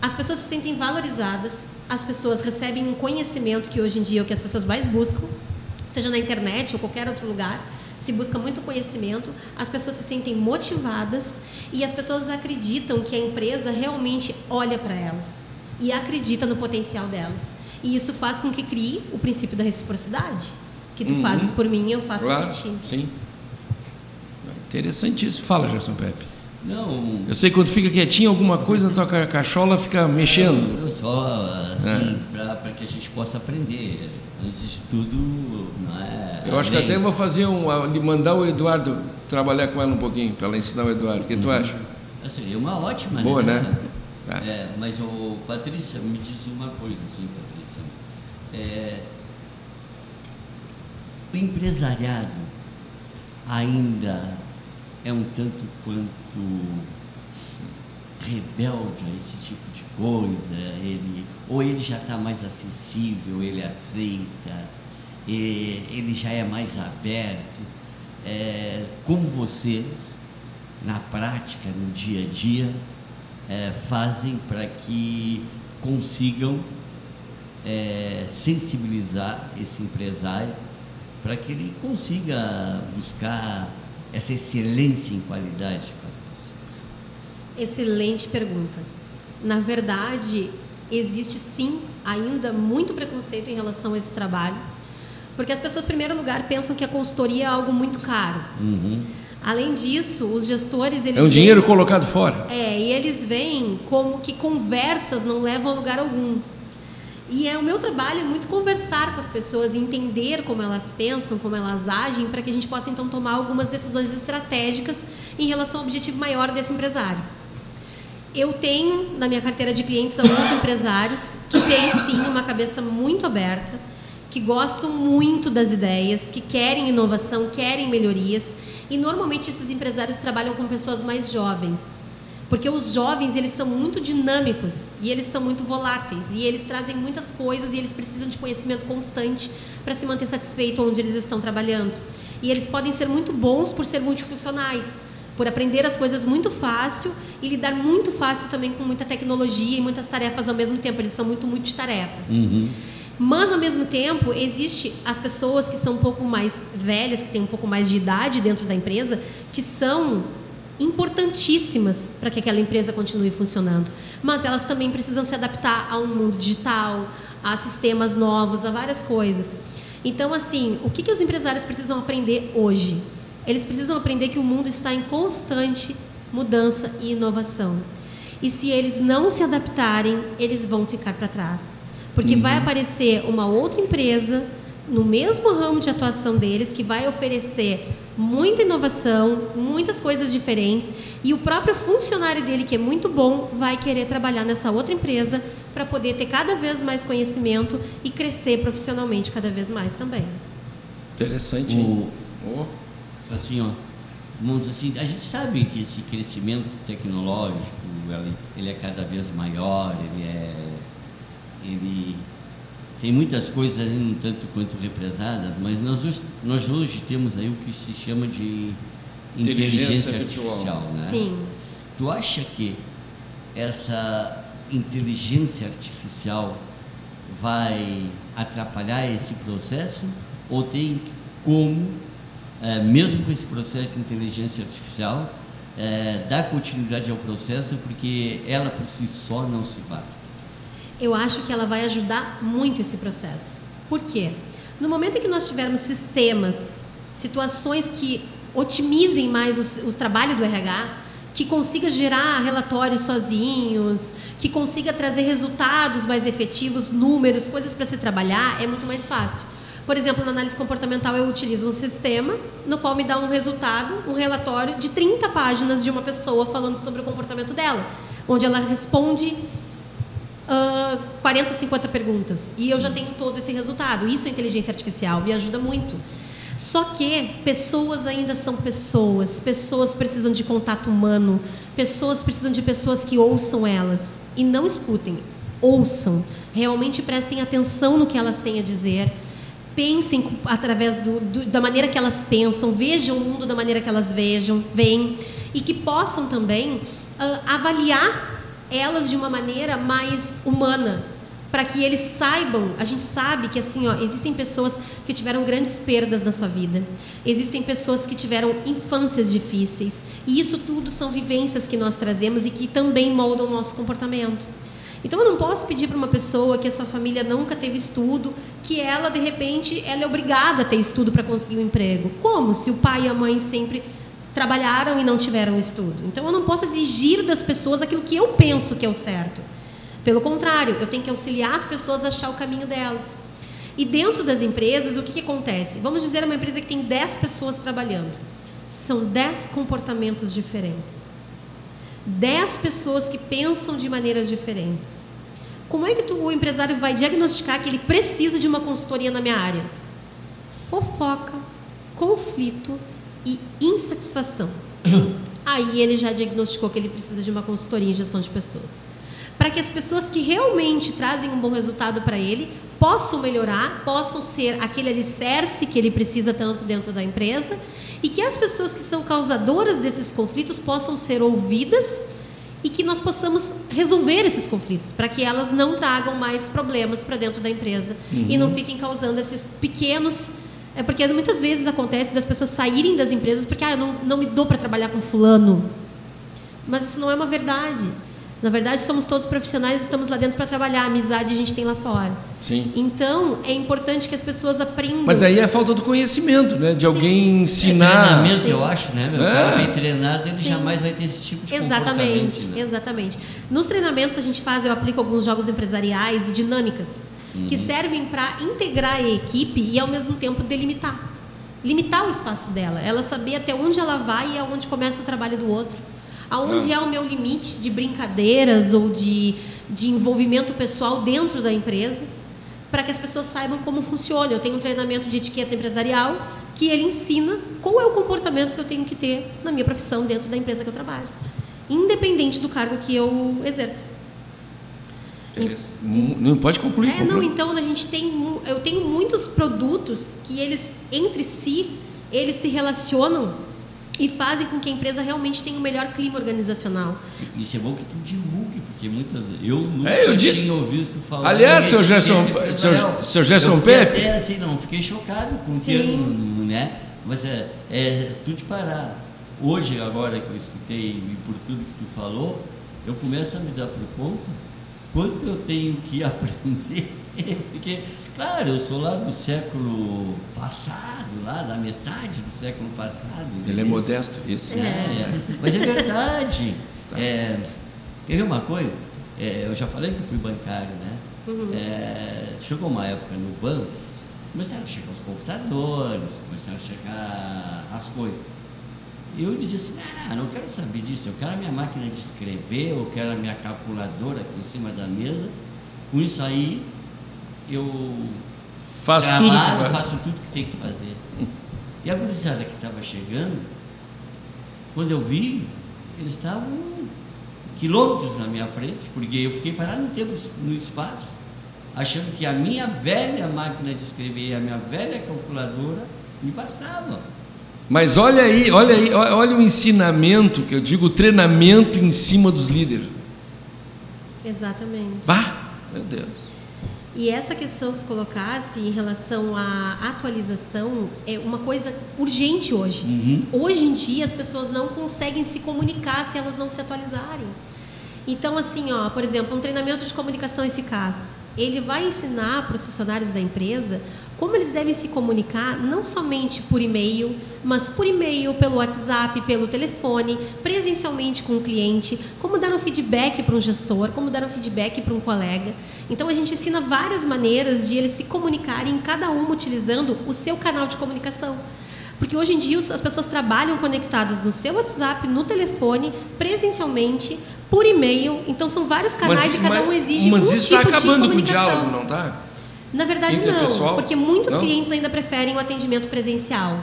As pessoas se sentem valorizadas, as pessoas recebem um conhecimento que hoje em dia é o que as pessoas mais buscam, seja na internet ou qualquer outro lugar, se busca muito conhecimento, as pessoas se sentem motivadas e as pessoas acreditam que a empresa realmente olha para elas e acredita no potencial delas. E isso faz com que crie o princípio da reciprocidade, que tu fazes por mim e eu faço Uhum. Claro, por ti. sim. Interessantíssimo. Fala, Gerson Pepe. Não, Eu sei que quando fica quietinho, alguma coisa na tua ca- cachola fica mexendo. Eu só, assim, É. para que a gente possa aprender. Antes de tudo, não é. Eu acho que até vou fazer um. mandar o Eduardo trabalhar com ela um pouquinho, para ela ensinar o Eduardo. O que tu acha? Seria uma ótima, Boa, né? né? Tá. É, mas, o Patrícia, me diz uma coisa, assim, Patrícia. É, o empresariado ainda é um tanto quanto rebelde a esse tipo de coisa, ele, ou ele já está mais acessível, ele aceita, ele já é mais aberto. É, como vocês, na prática, no dia a dia, é, fazem para que consigam é, sensibilizar esse empresário para que ele consiga buscar essa excelência em qualidade, Patrícia? Excelente pergunta. Na verdade, existe sim ainda muito preconceito em relação a esse trabalho, porque as pessoas, em primeiro lugar, pensam que a consultoria é algo muito caro. Uhum. Além disso, os gestores eles É um veem- dinheiro colocado fora. é, e eles veem como que conversas não levam a lugar algum. E é o meu trabalho é muito conversar com as pessoas, entender como elas pensam, como elas agem, para que a gente possa então tomar algumas decisões estratégicas em relação ao objetivo maior desse empresário. Eu tenho na minha carteira de clientes alguns empresários que têm sim uma cabeça muito aberta, que gostam muito das ideias, que querem inovação, querem melhorias, e normalmente esses empresários trabalham com pessoas mais jovens. Porque os jovens, eles são muito dinâmicos e eles são muito voláteis e eles trazem muitas coisas e eles precisam de conhecimento constante para se manter satisfeito onde eles estão trabalhando. E eles podem ser muito bons por ser multifuncionais, por aprender as coisas muito fácil e lidar muito fácil também com muita tecnologia e muitas tarefas ao mesmo tempo. Eles são muito multitarefas. Mas, ao mesmo tempo, existe as pessoas que são um pouco mais velhas, que têm um pouco mais de idade dentro da empresa, que são importantíssimas para que aquela empresa continue funcionando. Mas elas também precisam se adaptar a um mundo digital, a sistemas novos, a várias coisas. Então, assim, o que, que os empresários precisam aprender hoje? Eles precisam aprender que o mundo está em constante mudança e inovação. E se eles não se adaptarem, eles vão ficar para trás. Porque vai aparecer uma outra empresa no mesmo ramo de atuação deles que vai oferecer muita inovação, muitas coisas diferentes e o próprio funcionário dele que é muito bom vai querer trabalhar nessa outra empresa para poder ter cada vez mais conhecimento e crescer profissionalmente cada vez mais também. Interessante? Oh, assim, ó, vamos assim, a gente sabe que esse crescimento tecnológico, ele, ele é cada vez maior, ele é, ele tem muitas coisas aí um tanto quanto represadas, mas nós, hoje- nós hoje temos aí o que se chama de inteligência, Inteligência artificial, né? Sim. Tu acha que essa inteligência artificial vai atrapalhar esse processo ou tem como, eh, mesmo com esse processo de inteligência artificial, eh, dar continuidade ao processo porque ela por si só não se basta? Eu acho que ela vai ajudar muito esse processo. Por quê? No momento em que nós tivermos sistemas, situações que otimizem mais o, o trabalho do RH, que consiga gerar relatórios sozinhos, que consiga trazer resultados mais efetivos, números, coisas para se trabalhar, é muito mais fácil. Por exemplo, na análise comportamental eu utilizo um sistema no qual me dá um resultado, um relatório de 30 páginas de uma pessoa falando sobre o comportamento dela, onde ela responde uh, 40, 50 perguntas. E eu já tenho todo esse resultado. Isso é inteligência artificial, me ajuda muito. Só que pessoas ainda são pessoas, pessoas precisam de contato humano, pessoas precisam de pessoas que ouçam elas. E não escutem, ouçam, realmente prestem atenção no que elas têm a dizer, pensem através do, do, da maneira que elas pensam, vejam o mundo da maneira que elas vejam, veem. E que possam também uh, avaliar elas de uma maneira mais humana, para que eles saibam, a gente sabe que assim, ó, existem pessoas que tiveram grandes perdas na sua vida. Existem pessoas que tiveram infâncias difíceis, e isso tudo são vivências que nós trazemos e que também moldam o nosso comportamento. Então eu não posso pedir para uma pessoa que a sua família nunca teve estudo, que ela de repente ela é obrigada a ter estudo para conseguir um emprego. Como se o pai e a mãe sempre trabalharam e não tiveram estudo? Então eu não posso exigir das pessoas aquilo que eu penso que é o certo. Pelo contrário, eu tenho que auxiliar as pessoas a achar o caminho delas. E dentro das empresas, o que, que acontece? Vamos dizer uma empresa que tem 10 pessoas trabalhando. São 10 comportamentos diferentes. 10 pessoas que pensam de maneiras diferentes. Como é que tu, o empresário vai diagnosticar que ele precisa de uma consultoria na minha área? Fofoca, conflito e insatisfação. Aí ele já diagnosticou que ele precisa de uma consultoria em gestão de pessoas para que as pessoas que realmente trazem um bom resultado para ele possam melhorar, possam ser aquele alicerce que ele precisa tanto dentro da empresa e que as pessoas que são causadoras desses conflitos possam ser ouvidas e que nós possamos resolver esses conflitos para que elas não tragam mais problemas para dentro da empresa uhum. e não fiquem causando esses pequenos é porque muitas vezes acontece das pessoas saírem das empresas porque ah, eu não, não me dou para trabalhar com fulano. Mas isso não é uma verdade na verdade, somos todos profissionais e estamos lá dentro para trabalhar. A amizade a gente tem lá fora. Sim. Então, é importante que as pessoas aprendam. Mas aí é a falta do conhecimento, né? De Sim. alguém ensinar. É treinamento, Sim. eu acho, né? Meu é. cara bem treinado, ele Sim. jamais vai ter esse tipo de Exatamente, né? exatamente. Nos treinamentos a gente faz, eu aplico alguns jogos empresariais e dinâmicas uhum. que servem para integrar a equipe e ao mesmo tempo delimitar. Limitar o espaço dela, ela saber até onde ela vai e aonde começa o trabalho do outro aonde ah. é o meu limite de brincadeiras ou de, de envolvimento pessoal dentro da empresa, para que as pessoas saibam como funciona. Eu tenho um treinamento de etiqueta empresarial que ele ensina qual é o comportamento que eu tenho que ter na minha profissão dentro da empresa que eu trabalho, independente do cargo que eu exerça. Não pode concluir. É, não, então a gente tem, eu tenho muitos produtos que eles entre si eles se relacionam e fazem com que a empresa realmente tenha o um melhor clima organizacional. Isso é bom que tu divulgue, porque muitas eu nunca é, eu disse, tinha ouvido falar. Aliás, seu Gerson, seu, seu Gerson eu Pepe. Até assim, não, fiquei chocado com o termo, né? Mas é, é tu te parar. Hoje, agora que eu escutei e por tudo que tu falou, eu começo a me dar por conta quanto eu tenho que aprender. porque Claro, eu sou lá do século passado, lá da metade do século passado. Ele é modesto, isso. É, é. mas é verdade. Tá. É, quer ver uma coisa? É, eu já falei que fui bancário, né? Uhum. É, chegou uma época no banco, começaram a chegar os computadores, começaram a chegar as coisas. E eu dizia assim, ah, não quero saber disso, eu quero a minha máquina de escrever, eu quero a minha calculadora aqui em cima da mesa. Com isso aí, eu Faz trabalho, tudo faz. faço tudo que tem que fazer. E a gurizada que estava chegando, quando eu vi, eles estavam quilômetros na minha frente, porque eu fiquei parado no tempo no espaço, achando que a minha velha máquina de escrever, a minha velha calculadora me bastava. Mas olha aí, olha aí, olha o ensinamento, que eu digo, o treinamento em cima dos líderes. Exatamente. Bah, meu Deus. E essa questão que tu colocasse em relação à atualização é uma coisa urgente hoje. Uhum. Hoje em dia as pessoas não conseguem se comunicar se elas não se atualizarem. Então, assim, ó, por exemplo, um treinamento de comunicação eficaz, ele vai ensinar para os funcionários da empresa como eles devem se comunicar, não somente por e-mail, mas por e-mail, pelo WhatsApp, pelo telefone, presencialmente com o cliente, como dar um feedback para um gestor, como dar um feedback para um colega. Então, a gente ensina várias maneiras de eles se comunicarem, cada um utilizando o seu canal de comunicação. Porque hoje em dia as pessoas trabalham conectadas no seu WhatsApp, no telefone, presencialmente, por e-mail. Então são vários canais Mas, e cada mas- um exige mas um isso tipo está acabando de com o comunicação. diálogo, não está? Na verdade não, porque muitos Não? clientes ainda preferem o atendimento presencial.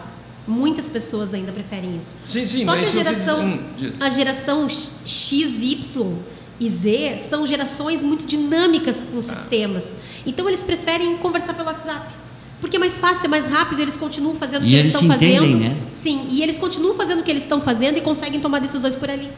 Muitas pessoas ainda preferem isso. Sim, sim, Só mas que a geração, hum, diz. a geração X, Y e Z são gerações muito dinâmicas Ah. com sistemas. Então eles preferem conversar pelo WhatsApp. Porque é mais fácil, é mais rápido, eles continuam fazendo o E que eles eles estão se entendem, fazendo. né? Sim, e eles continuam fazendo o que eles estão fazendo e conseguem tomar decisões por ali.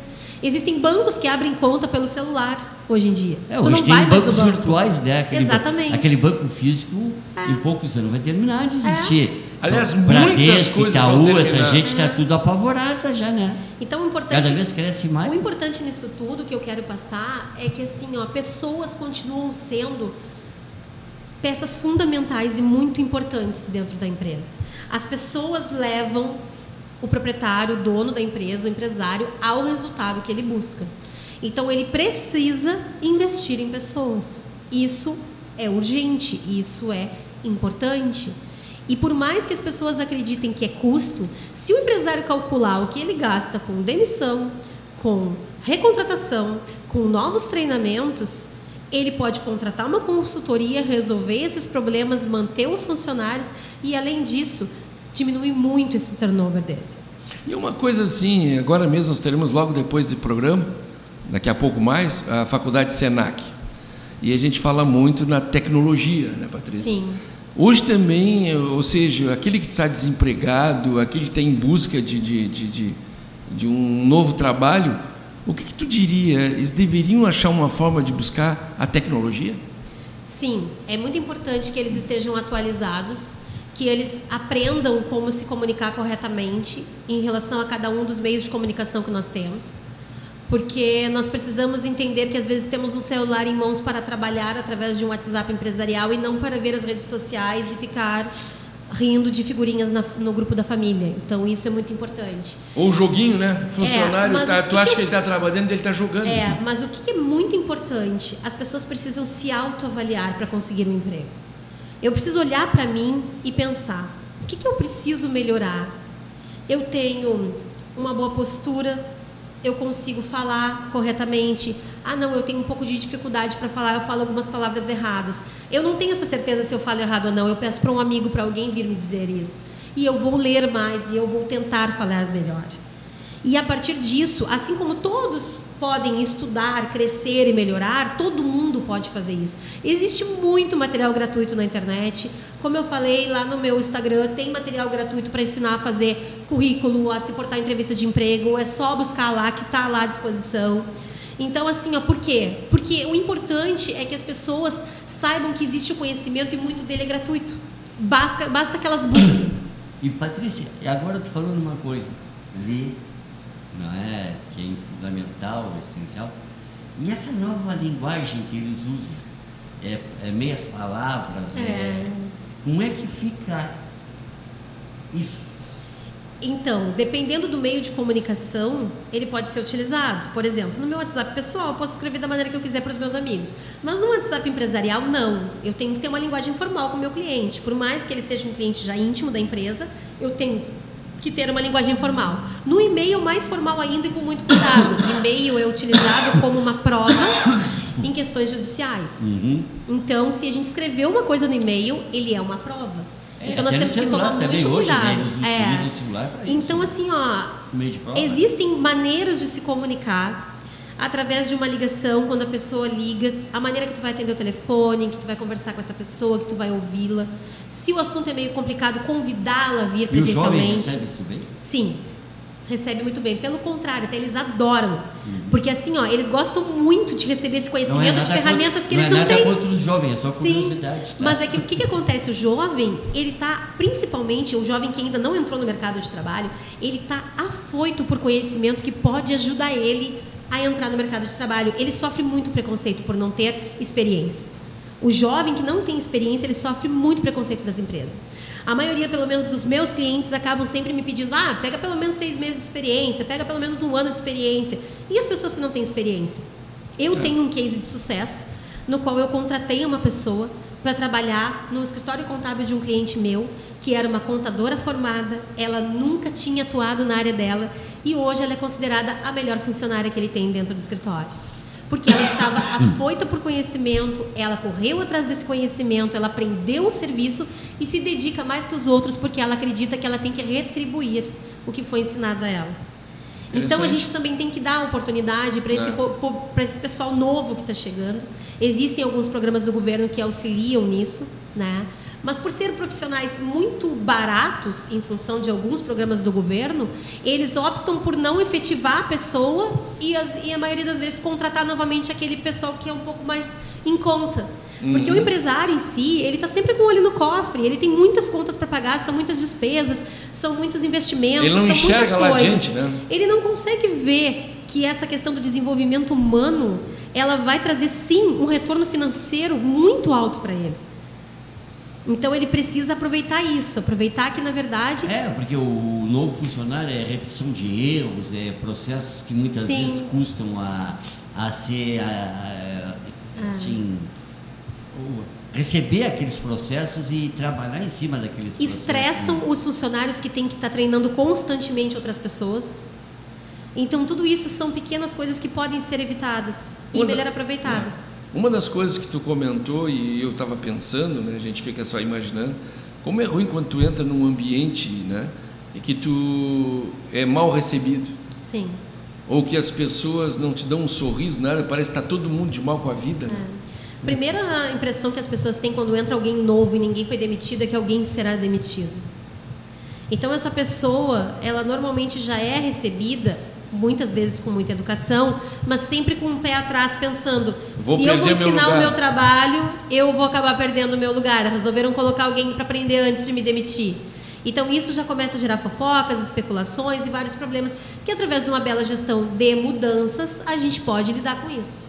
Existem bancos que abrem conta pelo celular hoje em dia. É, tu hoje não tem vai bancos banco. virtuais, né? Aquele ba- Exatamente. aquele banco físico, É. em poucos anos, vai terminar de existir. Aliás, Bradesco, muitas coisas Itaú, vão essa gente está tudo apavorada já, né? Então, o importante, Cada vez cresce mais. o importante nisso tudo que eu quero passar é que assim, ó, pessoas continuam sendo peças fundamentais e muito importantes dentro da empresa. As pessoas levam o proprietário, o dono da empresa, o empresário ao resultado que ele busca. Então ele precisa investir em pessoas. Isso é urgente, isso é importante. E por mais que as pessoas acreditem que é custo, se o empresário calcular o que ele gasta com demissão, com recontratação, com novos treinamentos, ele pode contratar uma consultoria, resolver esses problemas, manter os funcionários e, além disso, diminuir muito esse turnover dele. E uma coisa assim, agora mesmo nós teremos logo depois do programa, daqui a pouco mais, a faculdade Senac. E a gente fala muito na tecnologia, né, Patrícia? Sim. Hoje também, ou seja, aquele que está desempregado, aquele que está em busca de, de, de, de, de um novo trabalho, o que, que tu diria? Eles deveriam achar uma forma de buscar a tecnologia? Sim, é muito importante que eles estejam atualizados, que eles aprendam como se comunicar corretamente em relação a cada um dos meios de comunicação que nós temos. Porque nós precisamos entender que às vezes temos um celular em mãos para trabalhar através de um WhatsApp empresarial e não para ver as redes sociais e ficar rindo de figurinhas na- no grupo da família. Então isso é muito importante. Ou o joguinho, né? O funcionário, mas tá- tu que acha que que ele está trabalhando, ele está jogando. É, mas o que é muito importante? As pessoas precisam se autoavaliar para conseguir um emprego. Eu preciso olhar para mim e pensar: o que, que eu preciso melhorar? Eu tenho uma boa postura, eu consigo falar corretamente. Ah, não, eu tenho um pouco de dificuldade para falar, eu falo algumas palavras erradas. Eu não tenho essa certeza se eu falo errado ou não. Eu peço para um amigo, para alguém vir me dizer isso. E eu vou ler mais e eu vou tentar falar melhor. E a partir disso, assim como todos podem estudar, crescer e melhorar, todo mundo pode fazer isso. Existe muito material gratuito na internet. Como eu falei lá no meu Instagram, tem material gratuito para ensinar a fazer currículo, a se portar em entrevista de emprego. É só buscar lá que está lá à disposição. Então, assim, ó, por quê? Porque o importante é que as pessoas saibam que existe o conhecimento e muito dele é gratuito. Basta, basta que elas busquem. E Patrícia, agora tô falando uma coisa. Ler, não é? Que é fundamental, essencial. E essa nova linguagem que eles usam? É, é meias palavras? É. Como é que fica isso? Então, dependendo do meio de comunicação, ele pode ser utilizado. Por exemplo, no meu WhatsApp pessoal, eu posso escrever da maneira que eu quiser para os meus amigos. Mas no WhatsApp empresarial, não. Eu tenho que ter uma linguagem formal com o meu cliente. Por mais que ele seja um cliente já íntimo da empresa, eu tenho que ter uma linguagem formal. No e-mail, mais formal ainda e com muito cuidado. E-mail é utilizado como uma prova em questões judiciais. Uhum. Então, se a gente escreveu uma coisa no e-mail, ele é uma prova. É, então nós temos que tomar muito hoje, né, cuidado. eles É. Então né? assim, ó, prova. existem maneiras de se comunicar. Através de uma ligação, quando a pessoa liga, a maneira que tu vai atender o telefone, que tu vai conversar com essa pessoa, que tu vai ouvi-la. Se o assunto é meio complicado, convidá-la a vir E o jovem presencialmente. recebe isso bem? Sim, recebe muito bem. Pelo contrário, até eles adoram. Uhum. Porque assim, ó, eles gostam muito de receber esse conhecimento de ferramentas contra, que eles não não, é nada têm. contra os jovens, é só Sim, curiosidade. tá? mas é que o que, que acontece? O jovem, ele tá, principalmente o jovem que ainda não entrou no mercado de trabalho, ele tá afoito por conhecimento que pode ajudar ele a entrar no mercado de trabalho. Ele sofre muito preconceito por não ter experiência. O jovem que não tem experiência, ele sofre muito preconceito das empresas. A maioria, pelo menos, dos meus clientes acabam sempre me pedindo: ah, pega pelo menos seis meses de experiência, pega pelo menos um ano de experiência. E as pessoas que não têm experiência? Eu tenho um case de sucesso no qual eu contratei uma pessoa para trabalhar no escritório contábil de um cliente meu, que era uma contadora formada, ela nunca tinha atuado na área dela e hoje ela é considerada a melhor funcionária que ele tem dentro do escritório. Porque ela estava afoita por conhecimento, ela correu atrás desse conhecimento, ela aprendeu o serviço e se dedica mais que os outros porque ela acredita que ela tem que retribuir o que foi ensinado a ela. Então a gente também tem que dar oportunidade para esse, É. esse pessoal novo que está chegando. Existem alguns programas do governo que auxiliam nisso, né? Mas por ser profissionais muito baratos em função de alguns programas do governo, eles optam por não efetivar a pessoa e, as- e a maioria das vezes contratar novamente aquele pessoal que é um pouco mais em conta. Porque o empresário em si, ele está sempre com o olho no cofre, ele tem muitas contas para pagar, são muitas despesas, são muitos investimentos, Ele não são enxerga lá coisas. adiante, né? Ele não consegue ver que essa questão do desenvolvimento humano, ela vai trazer sim um retorno financeiro muito alto para ele. Então ele precisa aproveitar isso, aproveitar que na verdade É, porque o novo funcionário é repetição de erros, é processos que muitas Sim. vezes custam a, a ser, a- a- assim, o- receber aqueles processos e trabalhar em cima daqueles processos. estressam os funcionários que têm que estar treinando constantemente outras pessoas. Então tudo isso são pequenas coisas que podem ser evitadas e Uma da- melhor aproveitadas. Uma das coisas que tu comentou e eu estava pensando, né, a gente fica só imaginando, como é ruim quando tu entra num ambiente, né, e que tu é mal recebido, Sim. ou que as pessoas não te dão um sorriso, nada, parece que está todo mundo de mal com a vida, né? Primeira impressão que as pessoas têm quando entra alguém novo e ninguém foi demitido é que alguém será demitido. Então essa pessoa, ela normalmente já é recebida muitas vezes com muita educação, mas sempre com um pé atrás pensando, Vou se eu vou perder meu ensinar o meu trabalho, eu vou acabar perdendo o meu lugar. Resolveram colocar alguém para aprender antes de me demitir. Então isso já começa a gerar fofocas, especulações e vários problemas que através de uma bela gestão de mudanças a gente pode lidar com isso.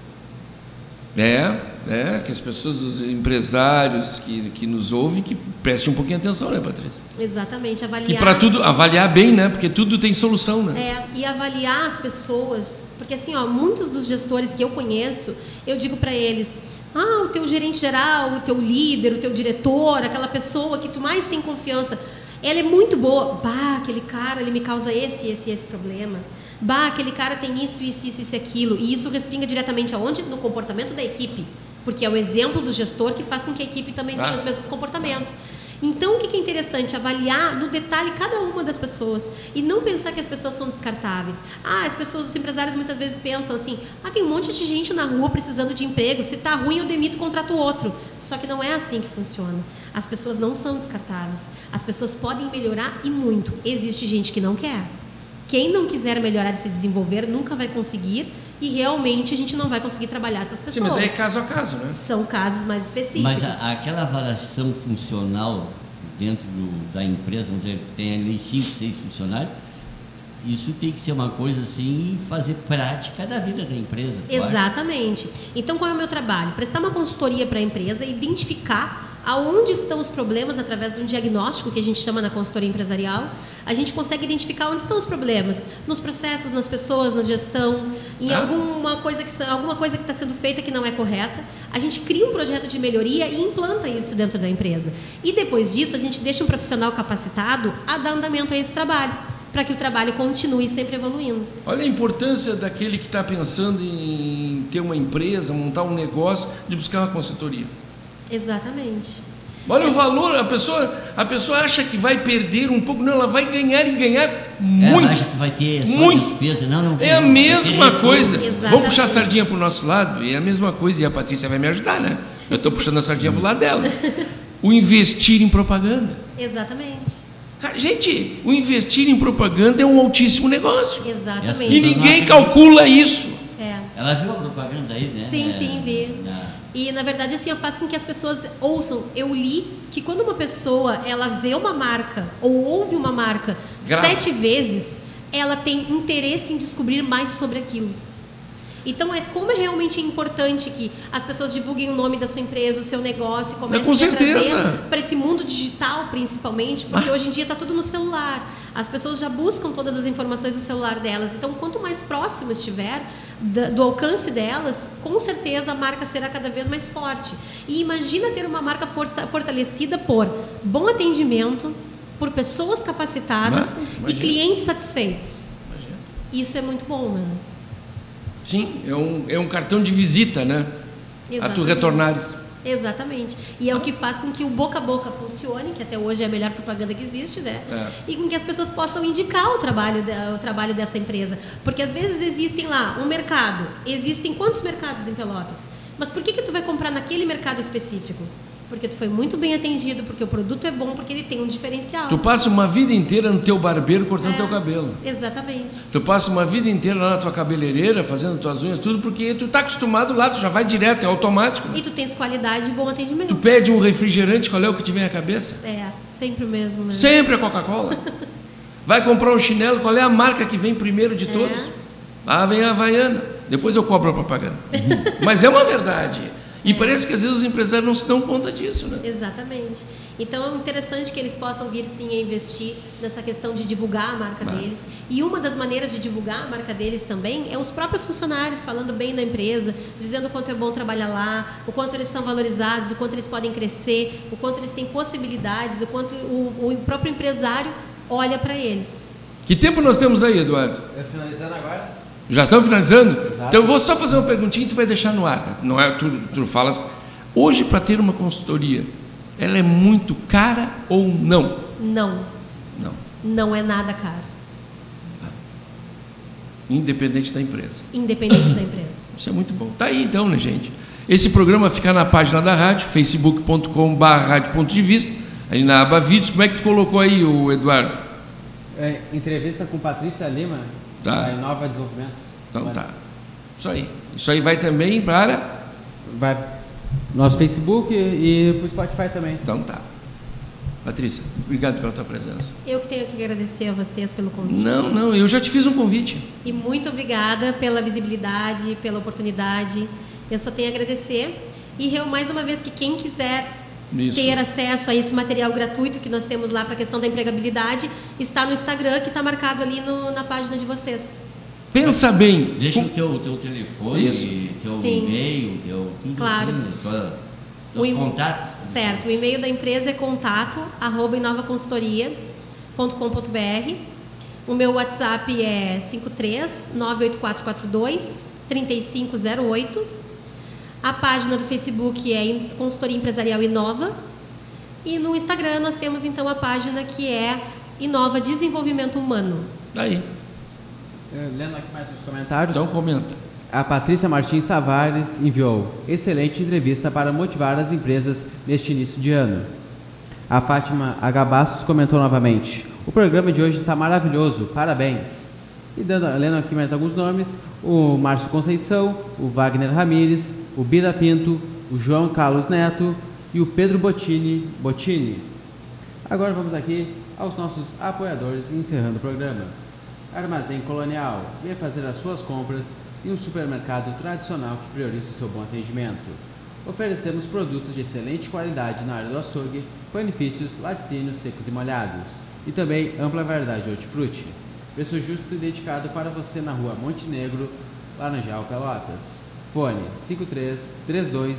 É, é, que as pessoas, os empresários que, que nos ouvem, que prestem um pouquinho de atenção, né, Patrícia? Exatamente, avaliar. Que para tudo, avaliar bem, né? Porque tudo tem solução, né? É, e avaliar as pessoas, porque assim, ó, muitos dos gestores que eu conheço, eu digo para eles: "Ah, o teu gerente geral, o teu líder, o teu diretor, aquela pessoa que tu mais tem confiança, ela é muito boa. Bah, aquele cara, ele me causa esse, esse, esse problema. Bah, aquele cara tem isso, isso, isso, isso e aquilo. E isso respinga diretamente aonde? No comportamento da equipe. Porque é o exemplo do gestor que faz com que a equipe também tenha Ah. os mesmos comportamentos. Então, o que é interessante? Avaliar no detalhe cada uma das pessoas e não pensar que as pessoas são descartáveis. Ah, as pessoas, os empresários muitas vezes pensam assim: ah, tem um monte de gente na rua precisando de emprego, se tá ruim eu demito, contrato outro. Só que não é assim que funciona. As pessoas não são descartáveis. As pessoas podem melhorar e muito. Existe gente que não quer. Quem não quiser melhorar e se desenvolver nunca vai conseguir e realmente a gente não vai conseguir trabalhar essas Sim, pessoas. mas aí é caso a caso, né? São casos mais específicos. Mas a- aquela avaliação funcional dentro do- da empresa, vamos dizer, que tem ali 5, 6 funcionários, isso tem que ser uma coisa assim, fazer prática da vida da empresa. tu acha? Exatamente. Então, qual é o meu trabalho? Prestar uma consultoria para a empresa, identificar aonde estão os problemas através de um diagnóstico que a gente chama na consultoria empresarial. A gente consegue identificar onde estão os problemas, nos processos, nas pessoas, na gestão, em Tá. alguma coisa que alguma coisa que está sendo feita que não é correta. A gente cria um projeto de melhoria e implanta isso dentro da empresa. E depois disso, a gente deixa um profissional capacitado a dar andamento a esse trabalho, para que o trabalho continue sempre evoluindo. Olha a importância daquele que está pensando em ter uma empresa, montar um negócio, de buscar uma consultoria. Exatamente. Olha o valor, a pessoa, a pessoa acha que vai perder um pouco, não, ela vai ganhar e ganhar muito. Ela acha que vai ter muito. despesa. Não, não. É a mesma coisa. Exatamente. Vamos puxar a sardinha para o nosso lado, é a mesma coisa, e a Patrícia vai me ajudar, né? Eu estou puxando a sardinha para o lado dela. O investir em propaganda. Exatamente. Gente, o investir em propaganda é um altíssimo negócio. Exatamente. E ninguém calcula isso. É. Ela viu a propaganda aí, né? Sim, sim, vi. Da- E na verdade assim, eu faço com que as pessoas ouçam. Eu li que quando uma pessoa ela vê uma marca ou ouve uma marca Grava. sete vezes, ela tem interesse em descobrir mais sobre aquilo. Então é como é realmente importante que as pessoas divulguem o nome da sua empresa, o seu negócio, e comecem com a certeza. para esse mundo digital principalmente, porque Ah. hoje em dia está tudo no celular. As pessoas já buscam todas as informações no celular delas. Então, quanto mais próximo estiver do alcance delas, com certeza a marca será cada vez mais forte. E imagina ter uma marca forta- fortalecida por bom atendimento, por pessoas capacitadas Mas, e imagina. clientes satisfeitos. Isso é muito bom, né? Sim, é um, é um cartão de visita, né? A tu Exatamente. retornares. Exatamente. E é o que faz com que o boca a boca funcione, que até hoje é a melhor propaganda que existe, né? É. E com que as pessoas possam indicar o trabalho, o trabalho dessa empresa. Porque às vezes existem lá um mercado. Existem quantos mercados em Pelotas? Mas por que, que tu vai comprar naquele mercado específico? Porque tu foi muito bem atendido, porque o produto é bom, porque ele tem um diferencial. Tu passa uma vida inteira no teu barbeiro cortando É, teu cabelo. Exatamente. Tu passa uma vida inteira lá na tua cabeleireira, fazendo tuas unhas, tudo, porque tu tá acostumado lá, tu já vai direto, é automático. E tu tens qualidade e bom atendimento. Tu pede um refrigerante, qual é o que te vem à cabeça? É, sempre o mesmo. Né? Sempre a Coca-Cola. Vai comprar um chinelo, qual é a marca que vem primeiro de É. todos? Ah, vem a Havaiana. Depois eu cobro a propaganda. Mas é uma verdade. E parece que às vezes os empresários não se dão conta disso, né? Exatamente. Então é interessante que eles possam vir sim a investir nessa questão de divulgar a marca Claro. deles. E uma das maneiras de divulgar a marca deles também é os próprios funcionários falando bem da empresa, dizendo o quanto é bom trabalhar lá, o quanto eles são valorizados, o quanto eles podem crescer, o quanto eles têm possibilidades, o quanto o, o próprio empresário olha para eles. Que tempo nós temos aí, Eduardo? Eu finalizando agora. Já estamos finalizando? Exato. Então eu vou só fazer uma perguntinha e tu vai deixar no ar. tá? Não é tu, tu falas. Hoje, para ter uma consultoria, ela é muito cara ou não? Não, Não. não é nada caro, Independente da empresa. independente da empresa. Isso é muito bom. Tá aí então, né, gente? Esse programa fica na página da rádio, facebook.com.br rádio ponto de vista, aí na aba vídeos. Como é que tu colocou aí, o Eduardo? É, entrevista com Patrícia Lima, Tá. da Inova Desenvolvimento. Então Vai- tá. Isso aí. Isso aí vai também para. Vai no nosso Facebook e pro Spotify também. Então tá. Patrícia, obrigado pela tua presença. Eu que tenho que agradecer a vocês pelo convite. Não, não, eu já te fiz um convite. E muito obrigada pela visibilidade, pela oportunidade. Eu só tenho a agradecer. E eu, mais uma vez que quem quiser Isso. ter acesso a esse material gratuito que nós temos lá para a questão da empregabilidade, está no Instagram, que está marcado ali no- na página de vocês. Pensa bem. Deixa o teu, teu telefone, Isso. teu Sim. e-mail, teu tudo Claro. assim, tua, O teus e- contatos. Certo, o e-mail da empresa é contato arroba inovaconsultoria.com.br. O meu WhatsApp é 53 98442 3508. A página do Facebook é Consultoria Empresarial Inova. E no Instagram nós temos então a página que é Inova Desenvolvimento Humano. Tá aí. Eu, lendo aqui mais uns comentários. Então comenta. A Patrícia Martins Tavares enviou excelente entrevista para motivar as empresas neste início de ano. A Fátima H. Bastos comentou novamente: O programa de hoje está maravilhoso, parabéns. E dando, lendo aqui mais alguns nomes: o Márcio Conceição, o Wagner Ramires, o Bira Pinto, o João Carlos Neto e o Pedro Bottini. Bottini. Agora vamos aqui aos nossos apoiadores encerrando o programa. Armazém Colonial, venha fazer as suas compras em um supermercado tradicional que prioriza o seu bom atendimento. Oferecemos produtos de excelente qualidade na área do açougue, panifícios, laticínios secos e molhados e também ampla variedade de hortifruti. Preço justo e dedicado para você na rua Montenegro, Laranjal, Pelotas. Fone 53 32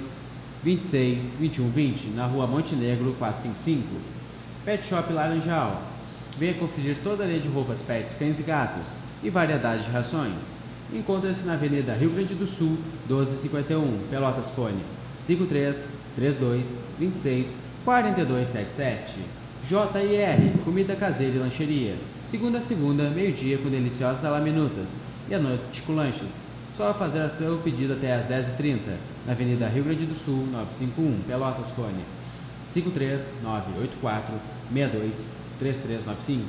26 21 20 na rua Montenegro 455. Pet Shop Laranjal. Venha conferir toda a linha de roupas pets, cães e gatos e variedade de rações. Encontra-se na Avenida Rio Grande do Sul, 1251, Pelotas Fone 53 32 26 4277. JR, comida caseira e lancheria. Segunda a segunda, meio-dia com deliciosas alaminutas. E à noite com lanches. Só fazer seu pedido até às 10h30, na Avenida Rio Grande do Sul, 951, Pelotas Fone. 53984 62 3395.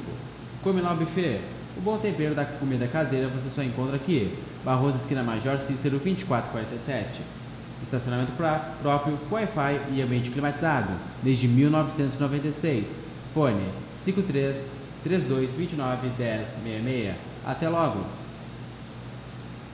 Cominal Buffet. O bom tempero da comida caseira você só encontra aqui. Barroso Esquina Major Cícero 2447. Estacionamento pra, próprio, Wi-Fi e ambiente climatizado, desde 1996. Fone 53 32 29 10 66. Até logo!